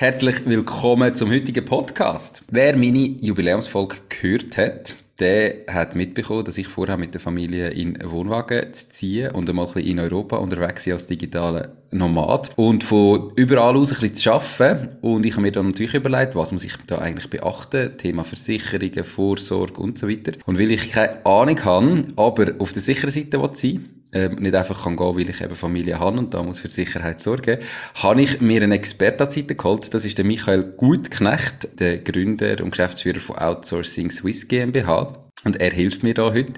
Herzlich willkommen zum heutigen Podcast. Wer meine Jubiläumsfolge gehört hat, der hat mitbekommen, dass ich vorhabe, mit der Familie in einen Wohnwagen zu ziehen und einmal ein bisschen in Europa unterwegs sein als digitaler Nomad und von überall aus ein bisschen zu arbeiten. Und ich habe mir dann natürlich überlegt, was muss ich da eigentlich beachten? Thema Versicherungen, Vorsorge und so weiter. Und weil ich keine Ahnung habe, aber auf der sicheren Seite sein ähm, nicht einfach kann gehen, weil ich eben Familie habe und da muss für Sicherheit sorgen, habe ich mir einen Experten an Seite geholt. Das ist der Michael Gutknecht, der Gründer und Geschäftsführer von Outsourcing Swiss GmbH. Und er hilft mir da heute.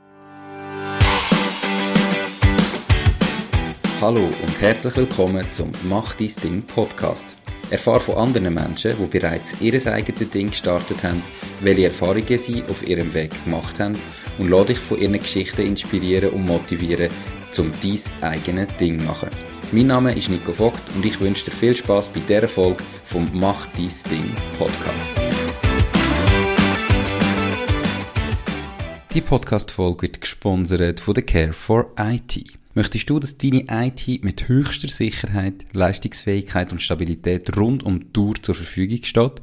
Hallo und herzlich willkommen zum Mach dein Ding Podcast. Erfahre von anderen Menschen, die bereits ihr eigenes Ding gestartet haben, welche Erfahrungen sie auf ihrem Weg gemacht haben und lade dich von ihren Geschichten inspirieren und motivieren, zum dein eigenes Ding machen. Mein Name ist Nico Vogt und ich wünsche dir viel Spaß bei dieser Folge vom Mach dein Ding Podcast. Die Podcast-Folge wird gesponsert von der Care for IT. Möchtest du, dass deine IT mit höchster Sicherheit, Leistungsfähigkeit und Stabilität rund um die Tour zur Verfügung steht?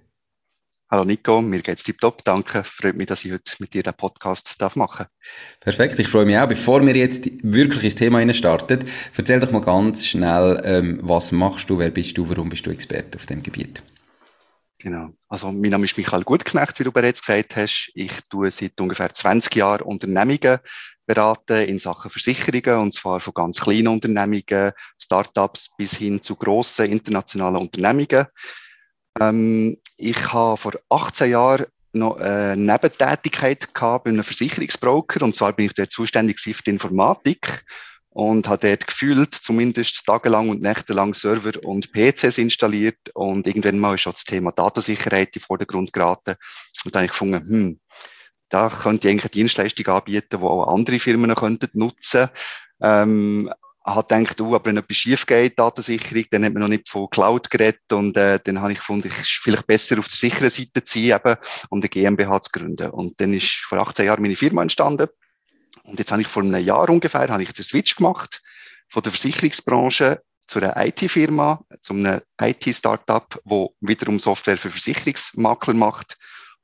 Hallo Nico, mir geht's tiptop. Danke. Freut mich, dass ich heute mit dir den Podcast darf machen Perfekt, ich freue mich auch. Bevor wir jetzt wirklich ins Thema starten, erzähl doch mal ganz schnell, ähm, was machst du, wer bist du, warum bist du Experte auf dem Gebiet? Genau. Also, mein Name ist Michael Gutknecht, wie du bereits gesagt hast. Ich tue seit ungefähr 20 Jahren Unternehmungen beraten in Sachen Versicherungen, und zwar von ganz kleinen Unternehmungen, Startups bis hin zu grossen internationalen Unternehmungen. Ähm, ich habe vor 18 Jahren noch eine Nebentätigkeit gehabt bei einem Versicherungsbroker. Und zwar bin ich dort zuständig für die Informatik und habe dort gefühlt zumindest tagelang und nächtelang Server und PCs installiert. Und irgendwann mal ist schon das Thema Datensicherheit in den Vordergrund geraten. Und dann habe ich gefunden, hm, da könnte ich eigentlich eine Dienstleistung anbieten, die auch andere Firmen könnten nutzen. Ähm, hat gedacht, oh, aber wenn etwas schief geht, Datensicherung, dann hat man noch nicht von Cloud geredet und äh, dann habe ich gefunden, ich ist vielleicht besser auf der sicheren Seite zu sein, eben, um eine GmbH zu gründen. Und dann ist vor 18 Jahren meine Firma entstanden und jetzt habe ich vor einem Jahr ungefähr habe ich den Switch gemacht von der Versicherungsbranche zu einer IT-Firma, zu einem IT-Startup, wo wiederum Software für Versicherungsmakler macht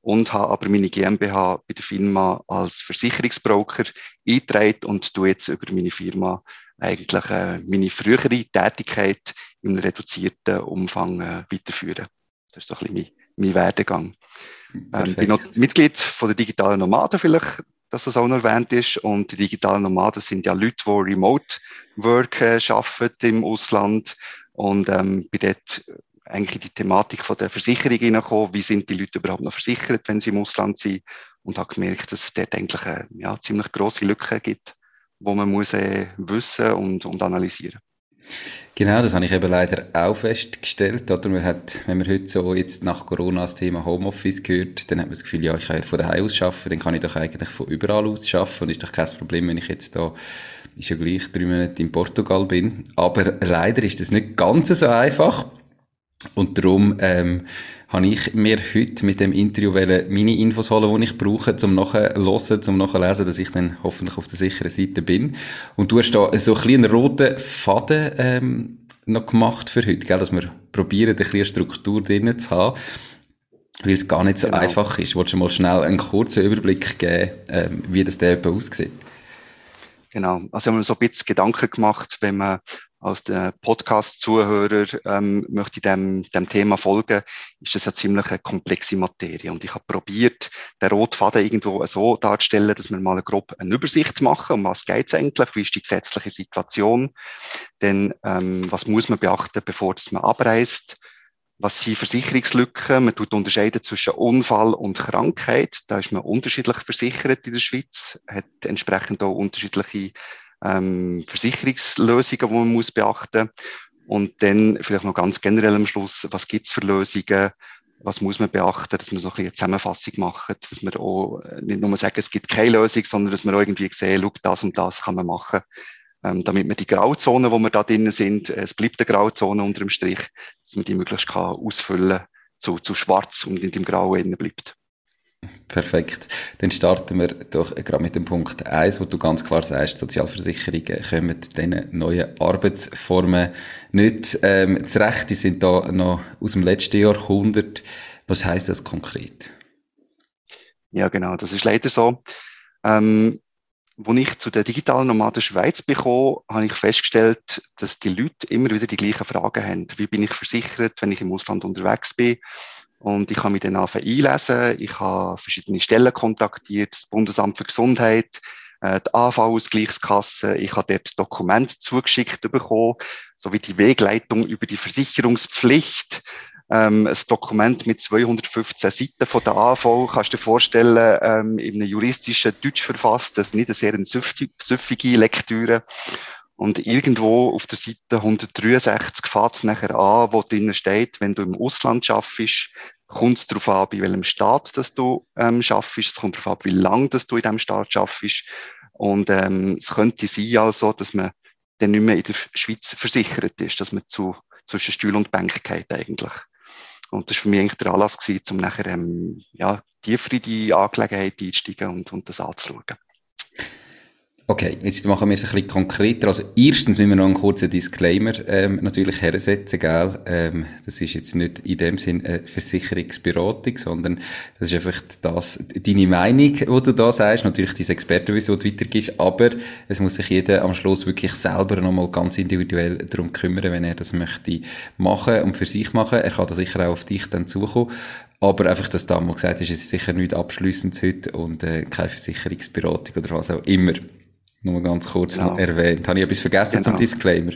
und habe aber meine GmbH bei der Firma als Versicherungsbroker eingetragen und tue jetzt über meine Firma eigentlich äh, meine frühere Tätigkeit im reduzierten Umfang äh, weiterführen. Das ist so ein bisschen mein, mein Werdegang. Ähm, bin noch Mitglied von der digitalen Nomaden vielleicht, dass das auch noch erwähnt ist. Und die digitalen Nomaden sind ja Leute, die Remote Work äh, arbeiten im Ausland. Und ähm, bin dort eigentlich die Thematik von der Versicherung hineingekommen. Wie sind die Leute überhaupt noch versichert, wenn sie im Ausland sind? Und habe gemerkt, dass es dort eigentlich eine ja, ziemlich grosse Lücke gibt wo man muss äh, wissen und, und analysieren. Genau, das habe ich eben leider auch festgestellt. Oder man hat, wenn man heute so jetzt nach Corona das Thema Homeoffice gehört, dann hat man das Gefühl, ja, ich kann ja von daheim aus arbeiten, dann kann ich doch eigentlich von überall aus arbeiten und ist doch kein Problem, wenn ich jetzt da, ist ja gleich drei Monate in Portugal bin. Aber leider ist das nicht ganz so einfach. Und darum ähm, habe ich mir heute mit dem Interview meine Infos holen, die ich brauche, zum nachhören, zum nachlesen, dass ich dann hoffentlich auf der sicheren Seite bin. Und du hast da so ein einen roten Faden ähm, noch gemacht für heute, gell? dass wir probieren, eine kleine Struktur drinnen zu haben, weil es gar nicht so genau. einfach ist. Wolltest du mal schnell einen kurzen Überblick geben, ähm, wie das da aussieht? Genau, also haben wir so ein bisschen Gedanken gemacht, wenn man als der Podcast-Zuhörer ähm, möchte dem, dem Thema folgen, ist das ja ziemlich eine komplexe Materie. Und ich habe probiert, den Rotfaden irgendwo so darzustellen, dass wir mal grob eine Übersicht machen, um was geht es eigentlich, wie ist die gesetzliche Situation, denn ähm, was muss man beachten, bevor man abreist, was sind Versicherungslücken? Man tut unterscheiden zwischen Unfall und Krankheit. Da ist man unterschiedlich versichert in der Schweiz, hat entsprechend auch unterschiedliche ähm, Versicherungslösungen, die man muss beachten Und dann vielleicht noch ganz generell am Schluss, was gibt's für Lösungen, was muss man beachten, dass wir so ein bisschen eine Zusammenfassung machen, dass wir auch nicht nur sagen, es gibt keine Lösung, sondern dass wir auch irgendwie sehen, schau, das und das kann man machen, ähm, damit man die Grauzone, wo wir da drinnen sind, es bleibt eine Grauzone unter dem Strich, dass man die möglichst kann ausfüllen zu, zu schwarz und nicht im Grau innen bleibt. Perfekt. Dann starten wir doch gerade mit dem Punkt 1, wo du ganz klar sagst, Sozialversicherungen kommen diesen neuen Arbeitsformen nicht ähm, zurecht. Die sind da noch aus dem letzten Jahrhundert. Was heißt das konkret? Ja, genau, das ist leider so. Ähm, als ich zu der digitalen Nomaden Schweiz bekomme, habe ich festgestellt, dass die Leute immer wieder die gleichen Fragen haben. Wie bin ich versichert, wenn ich im Ausland unterwegs bin? Und ich habe mich dann einlesen. Ich habe verschiedene Stellen kontaktiert, das Bundesamt für Gesundheit, äh, die AV-Ausgleichskasse. Ich habe dort Dokumente zugeschickt bekommen, sowie die Wegleitung über die Versicherungspflicht. Ähm, ein Dokument mit 215 Seiten von der AV, kannst du dir vorstellen, ähm, in einem juristischen Deutsch verfasst, das ist nicht eine sehr süffige Lektüre. Und irgendwo auf der Seite 163 fängt es nachher an, wo drinnen steht, wenn du im Ausland schaffst, kommt es darauf an, bei welchem Staat dass du ähm, schaffst. Es kommt darauf an, wie lange dass du in diesem Staat schaffst. Und ähm, es könnte sein also, dass man dann nicht mehr in der Schweiz versichert ist, dass man zu, zwischen Stuhl und Bank geht eigentlich. Und das war für mich eigentlich der Anlass gewesen, um nachher ähm, ja, tiefer in die Angelegenheit einzusteigen und, und das anzuschauen. Okay, jetzt machen wir es ein bisschen konkreter. Also erstens müssen wir noch einen kurzen Disclaimer ähm, natürlich hersetzen, gell? Ähm, das ist jetzt nicht in dem Sinn eine Versicherungsberatung, sondern das ist einfach das, deine Meinung, die du da sagst, natürlich dein Expertenwissen, das du weitergibst, aber es muss sich jeder am Schluss wirklich selber nochmal ganz individuell darum kümmern, wenn er das möchte machen und für sich machen. Er kann da sicher auch auf dich dann zukommen. Aber einfach, dass da mal gesagt ist, es ist sicher nicht abschliessend heute und äh, keine Versicherungsberatung oder was auch immer. Nur ganz kurz genau. erwähnt. Habe ich etwas vergessen genau. zum Disclaimer?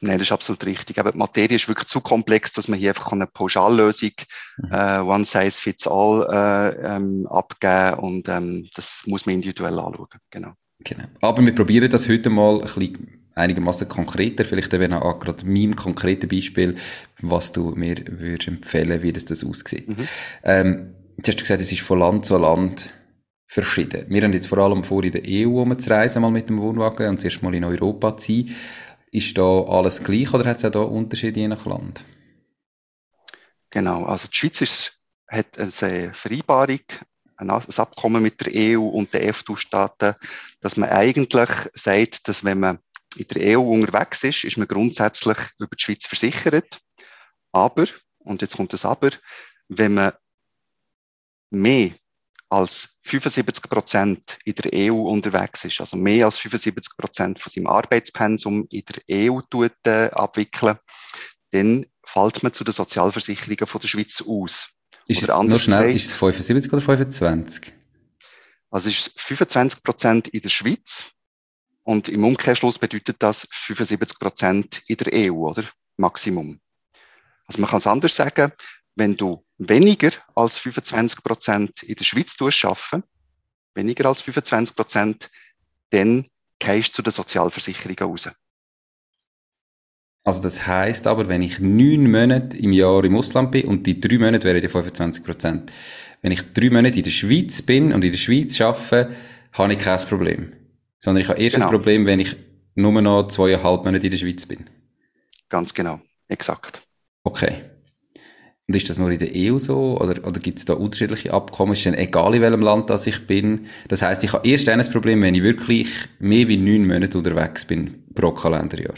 Nein, das ist absolut richtig. Aber die Materie ist wirklich zu komplex, dass man hier einfach eine Pauschallösung, mhm. äh, One Size Fits All, äh, ähm, abgeben und ähm, das muss man individuell anschauen. Genau. genau. Aber wir probieren das heute mal ein bisschen einigermaßen konkreter, vielleicht eben auch gerade meinem konkreten Beispiel, was du mir würdest empfehlen, wie das, das aussieht. Mhm. Ähm, jetzt hast du gesagt, es ist von Land zu Land verschieden. Wir haben jetzt vor allem vor, in der EU umzureisen, mal mit dem Wohnwagen und zuerst mal in Europa zu sein. Ist da alles gleich oder hat es auch da Unterschiede je nach Land? Genau, also die Schweiz ist, hat eine Vereinbarung, ein Abkommen mit der EU und den EFTA-Staaten, dass man eigentlich sagt, dass wenn man in der EU unterwegs ist, ist man grundsätzlich über die Schweiz versichert. Aber, und jetzt kommt das Aber, wenn man mehr als 75 Prozent in der EU unterwegs ist, also mehr als 75 Prozent von seinem Arbeitspensum in der EU tut, äh, abwickeln, dann fällt man zu den Sozialversicherungen von der Schweiz aus. Ist oder es nur schnell, gesagt, ist es 75 oder 25? Also es ist 25 Prozent in der Schweiz und im Umkehrschluss bedeutet das 75 Prozent in der EU, oder? Maximum. Also man kann es anders sagen, wenn du weniger als 25 Prozent in der Schweiz arbeiten, weniger als 25 Prozent, dann gehst du zu den Sozialversicherungen raus. Also das heißt aber, wenn ich neun Monate im Jahr im Ausland bin und die drei Monate wären die 25 Prozent. Wenn ich drei Monate in der Schweiz bin und in der Schweiz arbeite, habe ich kein Problem. Sondern ich habe erst genau. ein Problem, wenn ich nur noch zweieinhalb Monate in der Schweiz bin. Ganz genau, exakt. Okay. Und ist das nur in der EU so? Oder, oder gibt es da unterschiedliche Abkommen? Ist denn egal, in welchem Land das ich bin? Das heißt, ich habe erst ein Problem, wenn ich wirklich mehr wie neun Monate unterwegs bin pro Kalenderjahr.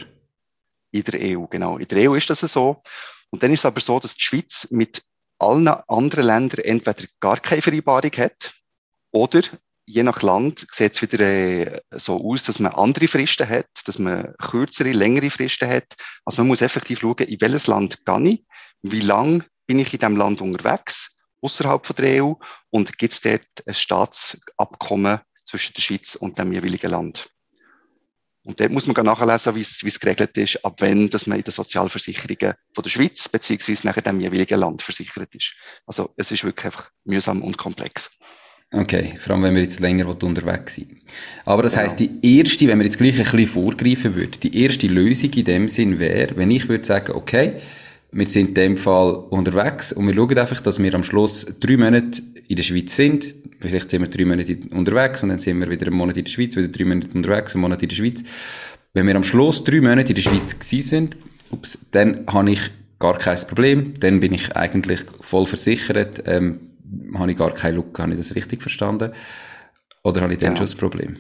In der EU, genau. In der EU ist das so. Und dann ist es aber so, dass die Schweiz mit allen anderen Ländern entweder gar keine Vereinbarung hat oder je nach Land sieht es wieder äh, so aus, dass man andere Fristen hat, dass man kürzere, längere Fristen hat. Also man muss effektiv schauen, in welches Land gehe ich, wie lange bin ich in diesem Land unterwegs, außerhalb von der EU, und gibt es dort ein Staatsabkommen zwischen der Schweiz und dem jeweiligen Land. Und dort muss man nachlesen, wie es geregelt ist, ab wann dass man in den Sozialversicherungen von der Schweiz beziehungsweise nachher dem jeweiligen Land versichert ist. Also es ist wirklich einfach mühsam und komplex. Okay, vor allem wenn wir jetzt länger unterwegs sind. Aber das genau. heißt, die erste, wenn wir jetzt gleich ein bisschen vorgreifen würden, die erste Lösung in dem Sinn wäre, wenn ich würde sagen, okay, wir sind in dem Fall unterwegs und wir schauen einfach, dass wir am Schluss drei Monate in der Schweiz sind. Vielleicht sind wir drei Monate unterwegs und dann sind wir wieder einen Monat in der Schweiz, wieder drei Monate unterwegs, einen Monat in der Schweiz. Wenn wir am Schluss drei Monate in der Schweiz gewesen sind, ups, dann habe ich gar kein Problem. Dann bin ich eigentlich voll versichert. Ähm, habe ich gar keine Lücke. Habe ich das richtig verstanden? Oder habe ich dann ja. schon das Problem?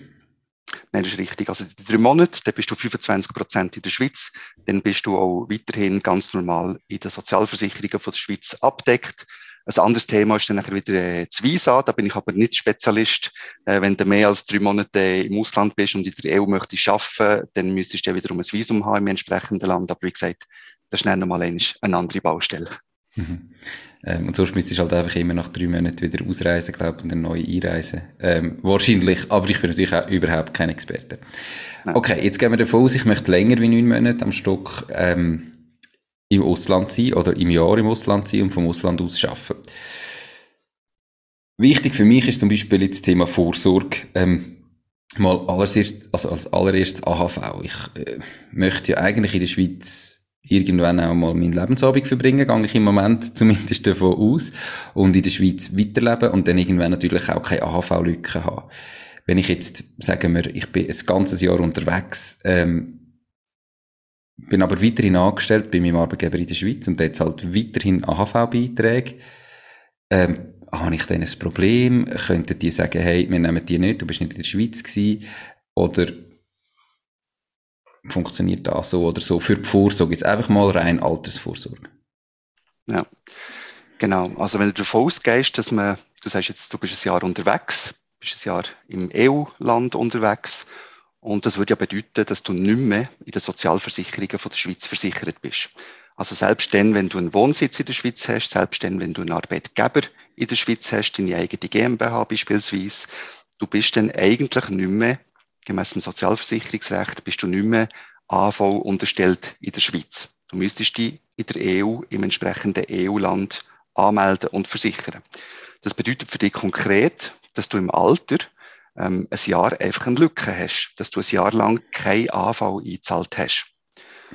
Nein, das ist richtig. Also die drei Monate, dann bist du 25 Prozent in der Schweiz, dann bist du auch weiterhin ganz normal in den Sozialversicherungen von der Schweiz abdeckt. Ein anderes Thema ist dann nachher wieder äh, das Visa. Da bin ich aber nicht Spezialist. Äh, wenn du mehr als drei Monate im Ausland bist und in der EU möchtest arbeiten, dann müsstest du ja wiederum ein Visum haben im entsprechenden Land. Aber wie gesagt, das ist dann nochmal eine andere Baustelle. Mhm. Ähm, und sonst müsstest du halt einfach immer nach drei Monaten wieder ausreisen, glaube ich, und dann neu einreisen. Ähm, wahrscheinlich, aber ich bin natürlich auch überhaupt kein Experte. Nein. Okay, jetzt gehen wir davon aus, ich möchte länger wie neun Monate am Stück ähm, im Ausland sein oder im Jahr im Ausland sein und vom Ausland aus arbeiten. Wichtig für mich ist zum Beispiel jetzt das Thema Vorsorge. Ähm, mal allererst, also als allererstes AHV. Ich äh, möchte ja eigentlich in der Schweiz irgendwann auch mal meinen Lebensabend verbringen, gehe ich im Moment zumindest davon aus, und in der Schweiz weiterleben und dann irgendwann natürlich auch keine AHV-Lücke haben. Wenn ich jetzt, sagen wir, ich bin ein ganzes Jahr unterwegs, ähm, bin aber weiterhin angestellt bei meinem Arbeitgeber in der Schweiz und jetzt halt weiterhin AHV-Beiträge, ähm, habe ich dann ein Problem? Könnten die sagen, hey, wir nehmen die nicht, du bist nicht in der Schweiz gewesen? Oder funktioniert das so oder so für die Vorsorge? Jetzt einfach mal rein Altersvorsorge. Ja, genau. Also wenn du davon ausgehst, dass man, du sagst jetzt, du bist ein Jahr unterwegs, bist ein Jahr im EU-Land unterwegs und das würde ja bedeuten, dass du nicht mehr in den Sozialversicherungen von der Schweiz versichert bist. Also selbst dann, wenn du einen Wohnsitz in der Schweiz hast, selbst dann, wenn du einen Arbeitgeber in der Schweiz hast, deine eigene GmbH beispielsweise, du bist dann eigentlich nicht mehr gemäß dem Sozialversicherungsrecht bist du nicht mehr AV unterstellt in der Schweiz. Du müsstest dich in der EU, im entsprechenden EU-Land anmelden und versichern. Das bedeutet für dich konkret, dass du im Alter ähm, ein Jahr einfach eine Lücke hast, dass du ein Jahr lang kein AV eingezahlt hast.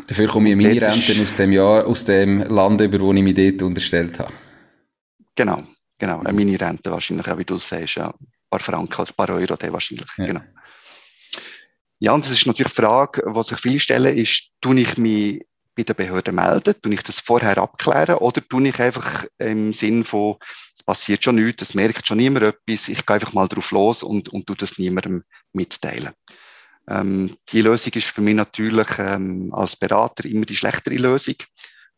Dafür komme ich meine Rente aus dem Jahr, aus dem Land über, wo ich mich dort unterstellt habe. Genau, genau. Eine Mini-Rente wahrscheinlich, wie du sagst, ja. Ein paar Franken oder ein paar Euro, der wahrscheinlich, ja. genau. Ja, und das ist natürlich die Frage, die sich viele stellen, ist, tue ich mich bei der Behörde melden, tue ich das vorher abklären oder tue ich einfach im Sinn von, es passiert schon nichts, es merkt schon niemand etwas, ich gehe einfach mal drauf los und, und tue das niemandem mitteilen. Ähm, die Lösung ist für mich natürlich ähm, als Berater immer die schlechtere Lösung,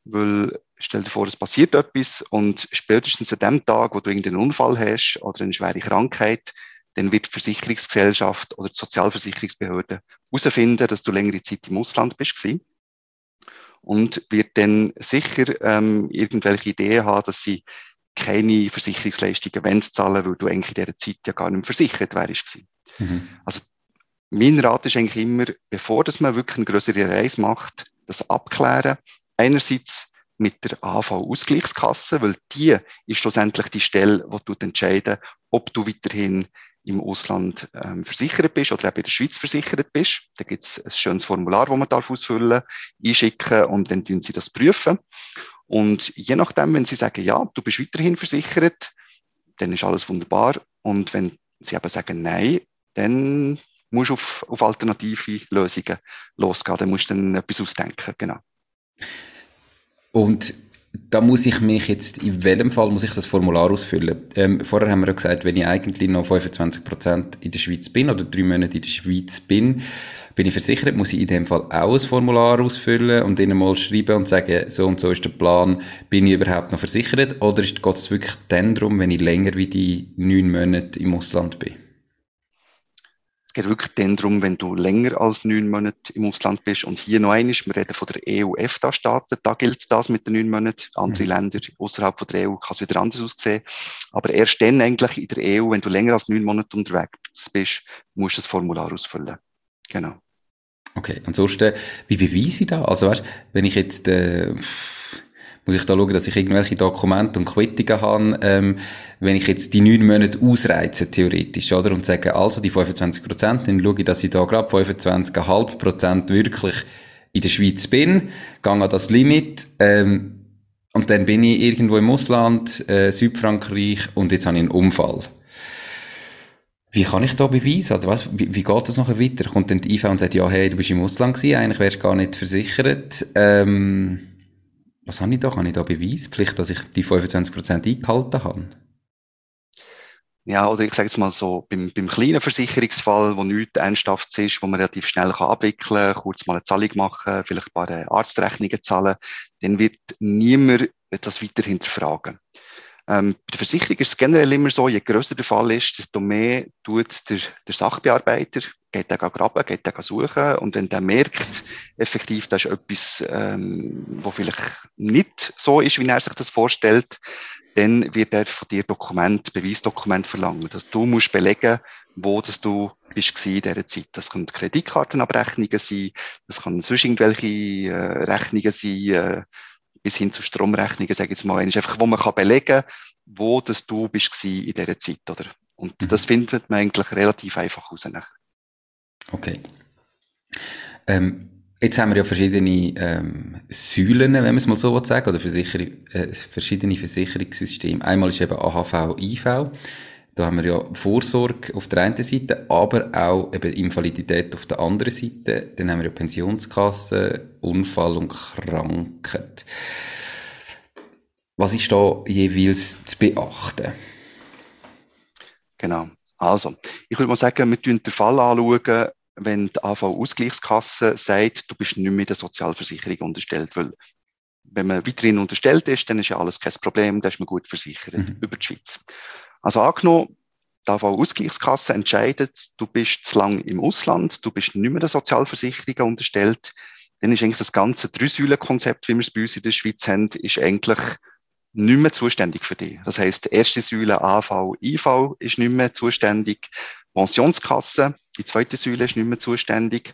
weil stell dir vor, es passiert etwas und spätestens an dem Tag, wo du irgendeinen Unfall hast oder eine schwere Krankheit, dann wird die Versicherungsgesellschaft oder die Sozialversicherungsbehörde herausfinden, dass du längere Zeit im Ausland bist und wird dann sicher ähm, irgendwelche Ideen haben, dass sie keine Versicherungsleistungen wollen zahlen, weil du eigentlich in dieser Zeit ja gar nicht mehr versichert wärst. Mhm. Also mein Rat ist eigentlich immer, bevor dass man wirklich eine größere Reise macht, das abklären. Einerseits mit der AV-Ausgleichskasse, weil die ist schlussendlich die Stelle, wo du entscheiden, ob du weiterhin im Ausland ähm, versichert bist oder eben in der Schweiz versichert bist. Da gibt es ein schönes Formular, das man darf ausfüllen, einschicken und dann tun sie das prüfen. Und je nachdem, wenn sie sagen, ja, du bist weiterhin versichert, dann ist alles wunderbar. Und wenn sie aber sagen, nein, dann musst du auf, auf alternative Lösungen losgehen. Dann musst du dann etwas ausdenken, genau. Und da muss ich mich jetzt, in welchem Fall muss ich das Formular ausfüllen? Ähm, vorher haben wir ja gesagt, wenn ich eigentlich noch 25% in der Schweiz bin oder drei Monate in der Schweiz bin, bin ich versichert, muss ich in dem Fall auch ein Formular ausfüllen und ihnen mal schreiben und sagen, so und so ist der Plan, bin ich überhaupt noch versichert? Oder geht es wirklich dann darum, wenn ich länger wie die neun Monate im Ausland bin? Es geht wirklich dann darum, wenn du länger als neun Monate im Ausland bist. Und hier noch eines, wir reden von der EU-EFTA-Staaten, da gilt das mit den neun Monaten. Andere mhm. Länder außerhalb von der EU kann es wieder anders aussehen. Aber erst dann eigentlich in der EU, wenn du länger als neun Monate unterwegs bist, musst du das Formular ausfüllen. Genau. Okay, ansonsten, wie beweise ich das? Also weißt, wenn ich jetzt... Äh muss ich da schauen, dass ich irgendwelche Dokumente und Quittungen habe, ähm, wenn ich jetzt die neun Monate ausreize, theoretisch, oder, und sage, also die 25 Prozent, dann schaue ich, dass ich da gerade 25,5 Prozent wirklich in der Schweiz bin, gehe an das Limit, ähm, Und dann bin ich irgendwo im Ausland, äh, Südfrankreich, und jetzt habe ich einen Unfall. Wie kann ich da beweisen? Also was, wie, wie geht das nachher weiter? Kommt dann die IV und sagt, ja, hey, du bist im Ausland gewesen, eigentlich wärst du gar nicht versichert. Ähm, was habe ich da? Kann ich da beweisen? Vielleicht, dass ich die 25% eingehalten habe? Ja, oder ich sage jetzt mal so, beim, beim kleinen Versicherungsfall, wo nichts Ernsthaftes ist, wo man relativ schnell kann abwickeln kann, kurz mal eine Zahlung machen, vielleicht ein paar äh, Arztrechnungen zahlen, dann wird niemand das weiter hinterfragen. Ähm, bei der Versicherung ist es generell immer so, je grösser der Fall ist, desto mehr tut der, der Sachbearbeiter, geht der graben, geht der suchen und wenn der merkt, effektiv, das ist etwas, ähm, wo vielleicht nicht so ist, wie er sich das vorstellt, dann wird er von dir Dokument, Beweisdokument verlangen. Dass du musst belegen, wo das du bist in dieser Zeit. Das können Kreditkartenabrechnungen sein, das können sonst irgendwelche äh, Rechnungen sein, äh, bis hin zu Stromrechnungen, sage ich jetzt mal, einfach, wo man kann belegen, wo das du bist in dieser Zeit, oder? Und mhm. das findet man eigentlich relativ einfach raus. Okay. Ähm, jetzt haben wir ja verschiedene ähm, Säulen, wenn man es mal so sagen oder Versicher äh, verschiedene Versicherungssysteme. Einmal ist eben AHV, IV. Da haben wir ja Vorsorge auf der einen Seite, aber auch eben Invalidität auf der anderen Seite. Dann haben wir ja Pensionskasse, Unfall und Krankheit. Was ist da jeweils zu beachten? Genau. Also, ich würde mal sagen, wir schauen den Fall anschauen, wenn die AV-Ausgleichskasse sagt, du bist nicht mehr der Sozialversicherung unterstellt, weil wenn man weiterhin unterstellt ist, dann ist ja alles kein Problem, da ist man gut versichert mhm. über die Schweiz. Also angenommen, die AV-Ausgleichskasse entscheidet, du bist zu lang im Ausland, du bist nicht mehr der Sozialversicherung unterstellt, dann ist eigentlich das ganze Drei-Säulen-Konzept, wie wir es bei uns in der Schweiz haben, ist eigentlich nicht mehr zuständig für dich. Das heißt, die erste Säule AV, IV ist nicht mehr zuständig. Pensionskasse, die zweite Säule ist nicht mehr zuständig.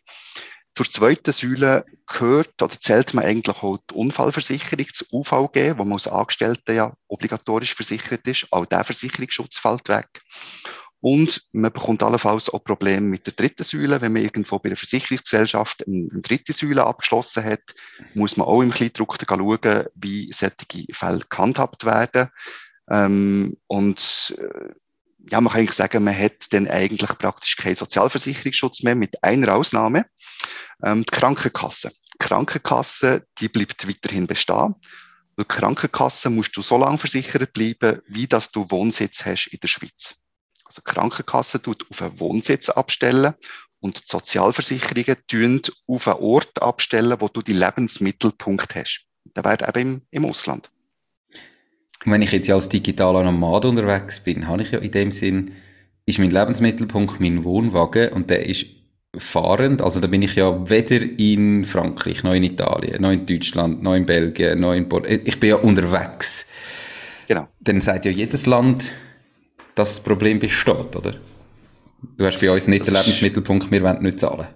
Zur zweiten Säule gehört oder zählt man eigentlich auch die Unfallversicherung, das UVG, wo man als Angestellter ja obligatorisch versichert ist. Auch der Versicherungsschutz fällt weg. Und man bekommt allenfalls auch Probleme mit der dritten Säule. Wenn man irgendwo bei einer Versicherungsgesellschaft eine, dritte Säule abgeschlossen hat, muss man auch im Kleindruck schauen, wie solche Fälle gehandhabt werden. Ähm, und äh, ja, man kann eigentlich sagen, man hat dann eigentlich praktisch keinen Sozialversicherungsschutz mehr, mit einer Ausnahme. Ähm, die Krankenkasse. Die Krankenkasse, die bleibt weiterhin bestehen. Die Krankenkasse musst du so lange versichert bleiben, wie dass du Wohnsitz hast in der Schweiz. Also die Krankenkasse tut auf einen Wohnsitz abstellen und die Sozialversicherungen tun auf einen Ort abstellen, wo du die Lebensmittelpunkt hast. Der wäre eben im, im Ausland. Wenn ich jetzt als digitaler Nomad unterwegs bin, habe ich ja in dem Sinn, ist mein Lebensmittelpunkt mein Wohnwagen und der ist fahrend, also da bin ich ja weder in Frankreich, noch in Italien, noch in Deutschland, noch in Belgien, noch in Port ich bin ja unterwegs. Genau. Dann sagt ja jedes Land, dass das Problem besteht, oder? Du hast bei uns nicht den Lebensmittelpunkt, wir wollen nicht zahlen.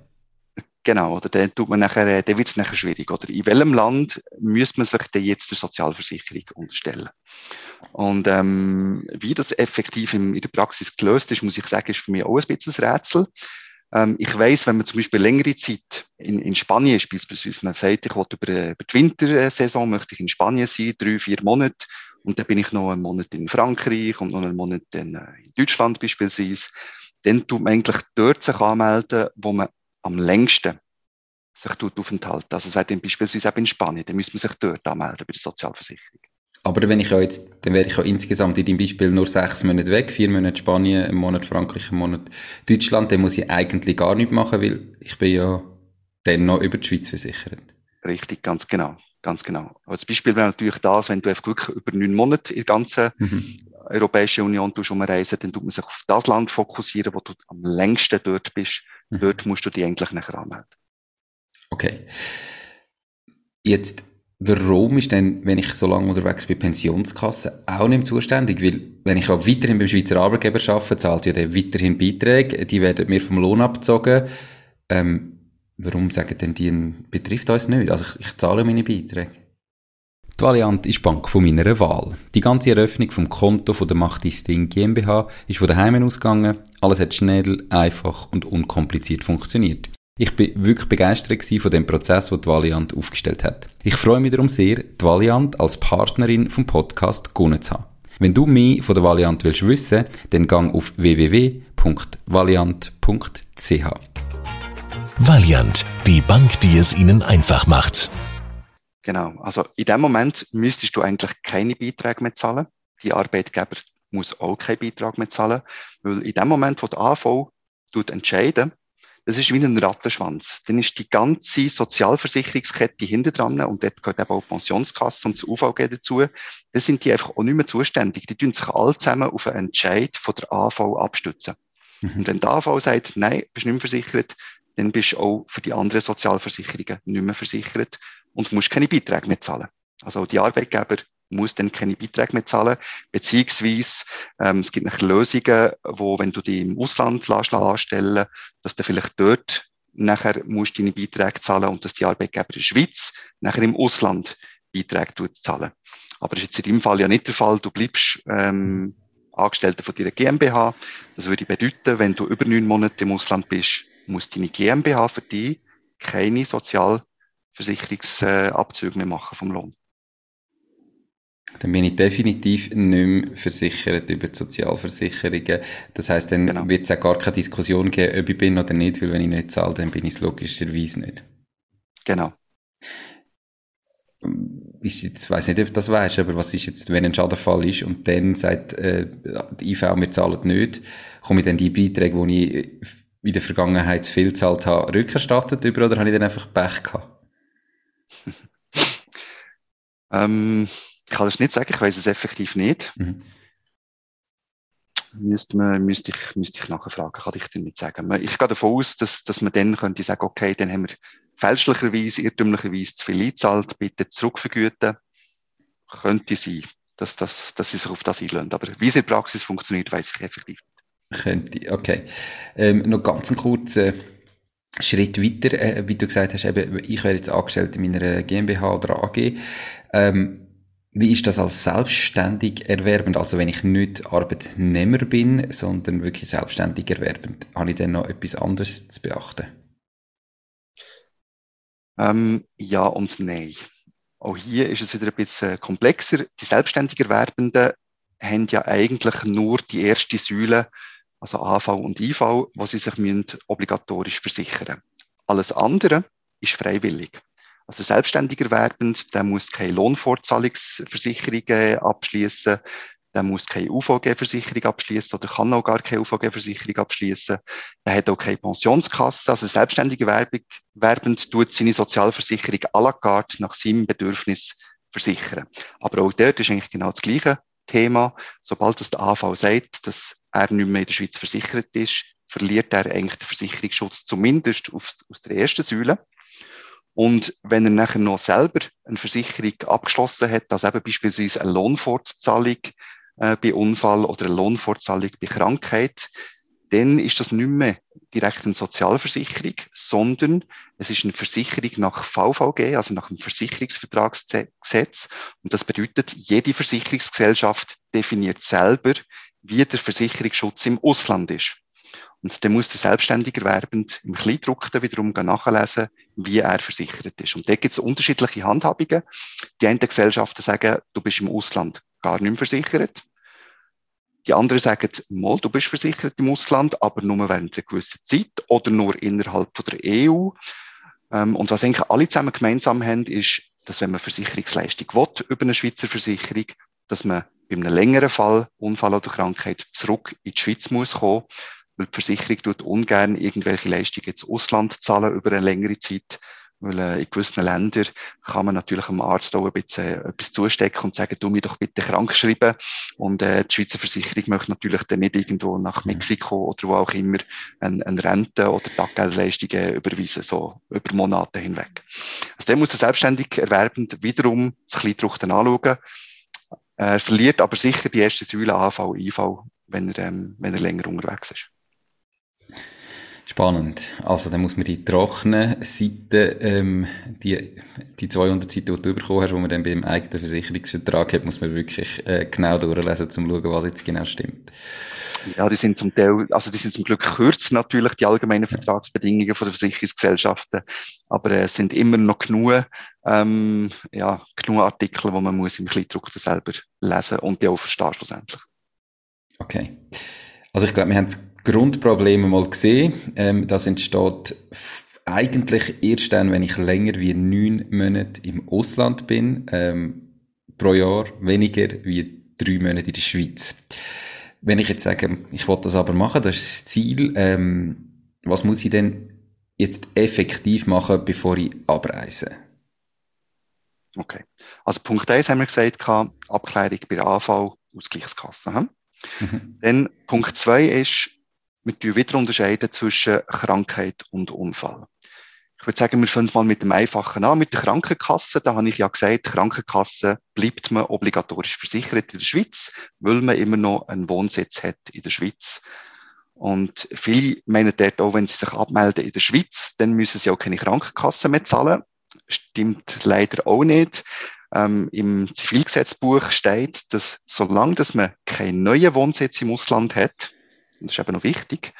Genau, oder dann tut man nachher, äh, dann wird es nachher schwierig, oder? In welchem Land müsste man sich denn jetzt der Sozialversicherung unterstellen? Und ähm, wie das effektiv in, in der Praxis gelöst ist, muss ich sagen, ist für mich auch ein bisschen ein Rätsel. Ähm, ich weiß, wenn man zum Beispiel längere Zeit in, in Spanien ist, beispielsweise man sagt, ich will über, über die Wintersaison möchte ich in Spanien sein, drei, vier Monate, und dann bin ich noch einen Monat in Frankreich und noch einen Monat in, äh, in Deutschland beispielsweise, dann tut man eigentlich dort sich anmelden, wo man am längsten sich tut. Also es wäre dann beispielsweise eben in Spanien, dann müsste man sich dort anmelden bei der Sozialversicherung. Aber wenn ich ja jetzt, dann wäre ich ja insgesamt in deinem Beispiel nur sechs Monate weg, vier Monate Spanien, ein Monat Frankreich, ein Monat Deutschland, dann muss ich eigentlich gar nichts machen, weil ich bin ja dann noch über die Schweiz versichert. Richtig, ganz genau. Ganz genau. Als Beispiel wäre natürlich das, wenn du einfach wirklich über neun Monate in der ganzen mhm. Europäischen Union umreisen, dann tut man sich auf das Land fokussieren, wo du am längsten dort bist. Mhm. Dort musst du dich eigentlich nachher anmelden. Okay. Jetzt, warum ist denn, wenn ich so lange unterwegs bin, Pensionskasse auch nicht zuständig? Weil, wenn ich auch weiterhin beim Schweizer Arbeitgeber arbeite, zahlt ja der weiterhin Beiträge, die werden mir vom Lohn abgezogen. Ähm, warum sagen denn die, betrifft uns nicht? Also ich, ich zahle meine Beiträge. Die Valiant ist die Bank von meiner Wahl. Die ganze Eröffnung vom Konto von der Machtisting GmbH ist von daheim ausgegangen. Alles hat schnell, einfach und unkompliziert funktioniert. Ich bin wirklich begeistert von dem Prozess, den die Valiant aufgestellt hat. Ich freue mich darum sehr, die Valiant als Partnerin vom Podcast gewonnen zu haben. Wenn du mehr von der Valiant willst wissen, dann gang auf www.valiant.ch. Valiant, die Bank, die es Ihnen einfach macht. Genau. Also in dem Moment müsstest du eigentlich keine Beiträge mehr zahlen. Die Arbeitgeber muss auch keinen Beitrag mehr zahlen, weil in dem Moment, wo der AV entscheiden das ist wie ein Rattenschwanz. Dann ist die ganze Sozialversicherungskette hinter dran und dort gehört eben auch die Pensionskasse und das UVG dazu. Da sind die einfach auch nicht mehr zuständig. Die tun sich alle zusammen auf einen Entscheid von der AV abstützen. Mhm. Und wenn der AV sagt, nein, bist nicht mehr versichert, dann bist du auch für die anderen Sozialversicherungen nicht mehr versichert und musst keine Beiträge mehr zahlen. Also die Arbeitgeber muss dann keine Beiträge mehr zahlen, beziehungsweise ähm, es gibt noch Lösungen, wo wenn du die im Ausland lässt, anstellen dass du vielleicht dort nachher musst deine Beiträge zahlen und dass die Arbeitgeber in der Schweiz nachher im Ausland Beiträge zahlen. Aber das ist jetzt in deinem Fall ja nicht der Fall. Du bleibst ähm, Angestellter von deiner GmbH. Das würde bedeuten, wenn du über neun Monate im Ausland bist, muss deine GmbH für dich keine Sozialversicherungsabzüge mehr machen vom Lohn. Dann bin ich definitiv nicht mehr versichert über die Sozialversicherungen. Das heißt, dann genau. wird es auch gar keine Diskussion geben, ob ich bin oder nicht, weil wenn ich nicht zahle, dann bin ich es logischerweise nicht. Genau. Ich jetzt weiß nicht, ob du das weißt, aber was ist jetzt, wenn ein Schadenfall ist und dann sagt äh, die IV, wir zahlen nicht, komme ich dann die Beiträge, die ich in der Vergangenheit zu viel gezahlt habe, rückerstattet über oder habe ich dann einfach Pech gehabt? ähm kann das nicht sagen, ich weiß es effektiv nicht. Mhm. Müsste, man, müsste, ich, müsste ich nachher fragen, kann ich dir nicht sagen. Ich gehe davon aus, dass, dass man dann könnte sagen, okay, dann haben wir fälschlicherweise, irrtümlicherweise zu viel eingezahlt, bitte zurückvergüten. Könnte sein, dass, dass, dass sie sich auf das einlösen. Aber wie es in der Praxis funktioniert, weiß ich effektiv nicht. Könnte, okay. Ähm, noch ganz einen kurzen Schritt weiter, äh, wie du gesagt hast, eben, ich wäre jetzt angestellt in meiner GmbH oder AG. Ähm, wie ist das als selbstständig erwerbend? Also wenn ich nicht Arbeitnehmer bin, sondern wirklich selbstständig erwerbend, habe ich dann noch etwas anderes zu beachten? Ähm, ja und nein. Auch hier ist es wieder ein bisschen komplexer. Die selbstständig Erwerbenden haben ja eigentlich nur die erste Säule, also AV und IV, wo sie sich obligatorisch versichern. Alles andere ist freiwillig. Also selbstständig erwerbend, der muss keine Lohnfortzahlungsversicherungen abschließen, der muss keine UVG-Versicherung abschließen oder kann auch gar keine UVG-Versicherung abschließen. Der hat auch keine Pensionskasse. Also selbstständig erwerbend tut seine Sozialversicherung à la carte nach seinem Bedürfnis versichern. Aber auch dort ist eigentlich genau das gleiche Thema. Sobald das der AV sagt, dass er nicht mehr in der Schweiz versichert ist, verliert er eigentlich den Versicherungsschutz zumindest auf, aus der ersten Säule. Und wenn er nachher noch selber eine Versicherung abgeschlossen hat, also eben beispielsweise eine Lohnfortzahlung äh, bei Unfall oder eine Lohnfortzahlung bei Krankheit, dann ist das nicht mehr direkt eine Sozialversicherung, sondern es ist eine Versicherung nach VVG, also nach dem Versicherungsvertragsgesetz. Und das bedeutet, jede Versicherungsgesellschaft definiert selber, wie der Versicherungsschutz im Ausland ist. Und dann muss der selbstständig Erwerbend im Kleindruckten wiederum nachlesen, wie er versichert ist. Und da gibt es unterschiedliche Handhabungen. Die einen Gesellschaften sagen, du bist im Ausland gar nicht mehr versichert. Die anderen sagen, mal, du bist versichert im Ausland, aber nur während einer gewissen Zeit oder nur innerhalb der EU. Ähm, und was eigentlich alle zusammen gemeinsam haben, ist, dass wenn man Versicherungsleistung will, über eine Schweizer Versicherung, dass man bei einem längeren Fall, Unfall oder Krankheit, zurück in die Schweiz muss kommen weil die Versicherung tut ungern irgendwelche Leistungen ins Ausland zahlen über eine längere Zeit. Weil äh, in gewissen Ländern kann man natürlich dem Arzt auch ein bisschen äh, etwas zustecken und sagen, du mir doch bitte krank schreiben. Und äh, die Schweizer Versicherung möchte natürlich dann nicht irgendwo nach mhm. Mexiko oder wo auch immer eine, eine Rente oder Taggeldleistungen überweisen, so über Monate hinweg. Also der muss der selbstständig erwerbend wiederum das Kleindruck anschauen. Er verliert aber sicher die erste Säule AV, IV, wenn er, ähm, wenn er länger unterwegs ist. Spannend. Also dann muss man die trockenen Seiten, ähm, die, die 200 Seiten, die du bekommen hast, die man dann beim eigenen Versicherungsvertrag hat, muss man wirklich äh, genau durchlesen, um zu schauen, was jetzt genau stimmt. Ja, die sind zum Teil, also die sind zum Glück kürzer natürlich, die allgemeinen Vertragsbedingungen von der Versicherungsgesellschaften, aber äh, es sind immer noch genug, ähm, ja, genug Artikel, wo man muss im Kleindruck selber lesen und die auch verstehen schlussendlich. Okay. Also ich glaube, wir haben das Grundproblem mal gesehen. Ähm, das entsteht eigentlich erst dann, wenn ich länger wie neun Monate im Ausland bin, ähm, pro Jahr weniger wie drei Monate in der Schweiz. Wenn ich jetzt sage, ich wollte das aber machen, das ist das Ziel, ähm, was muss ich denn jetzt effektiv machen, bevor ich abreise? Okay. Also Punkt 1 haben wir gesagt, Abklärung bei der AV, Ausgleichskasse. Hm? Mhm. Dann Punkt 2 ist, wir wieder unterscheiden zwischen Krankheit und Unfall. Ich würde sagen, wir fangen mal mit dem Einfachen an, mit der Krankenkasse. Da habe ich ja gesagt, Krankenkasse bleibt man obligatorisch versichert in der Schweiz, weil man immer noch einen Wohnsitz hat in der Schweiz. Und viele meinen dort auch, wenn sie sich abmelden in der Schweiz, dann müssen sie auch keine Krankenkasse mehr zahlen. Stimmt leider auch nicht. Ähm, Im Zivilgesetzbuch steht, dass solange dass man keinen neuen Wohnsitz im Ausland hat, und das ist eben noch wichtig,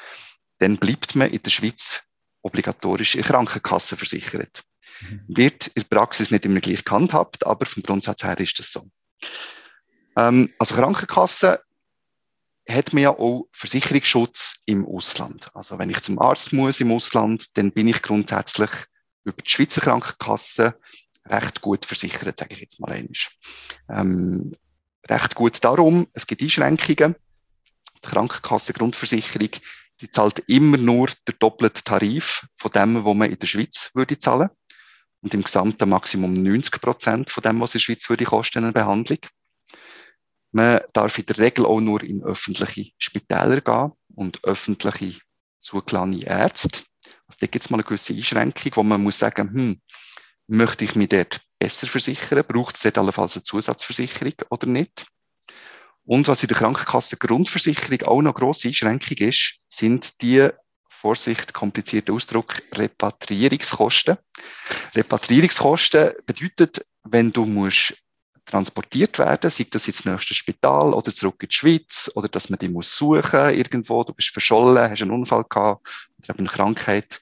dann bleibt man in der Schweiz obligatorisch in Krankenkasse versichert. Mhm. Wird in der Praxis nicht immer gleich gehandhabt, aber vom Grundsatz her ist das so. Ähm, also Krankenkasse hat man ja auch Versicherungsschutz im Ausland. Also wenn ich zum Arzt muss im Ausland, dann bin ich grundsätzlich über die Schweizer Krankenkasse recht gut versichert, sage ich jetzt mal einmal. Ähm, recht gut darum, es gibt Einschränkungen. Die Krankenkasse Grundversicherung die zahlt immer nur der doppelte Tarif von dem, wo man in der Schweiz würde zahlen. Und im gesamten Maximum 90 Prozent von dem, was in der Schweiz würde kosten, eine Behandlung. Man darf in der Regel auch nur in öffentliche Spitäler gehen und öffentliche zugelassene Ärzte. Also da gibt es mal eine gewisse Einschränkung, wo man muss sagen, hm, möchte ich mich dort besser versichern? Braucht es dort allenfalls eine Zusatzversicherung oder nicht? Und was in der Krankenkasse Grundversicherung auch noch grosse Einschränkung ist, sind die Vorsicht, komplizierter Ausdruck, Repatriierungskosten. Repatriierungskosten bedeutet, wenn du musst transportiert werden, sei das ins nächste Spital oder zurück in die Schweiz oder dass man muss suchen irgendwo, du bist verschollen, hast einen Unfall gehabt oder eine Krankheit.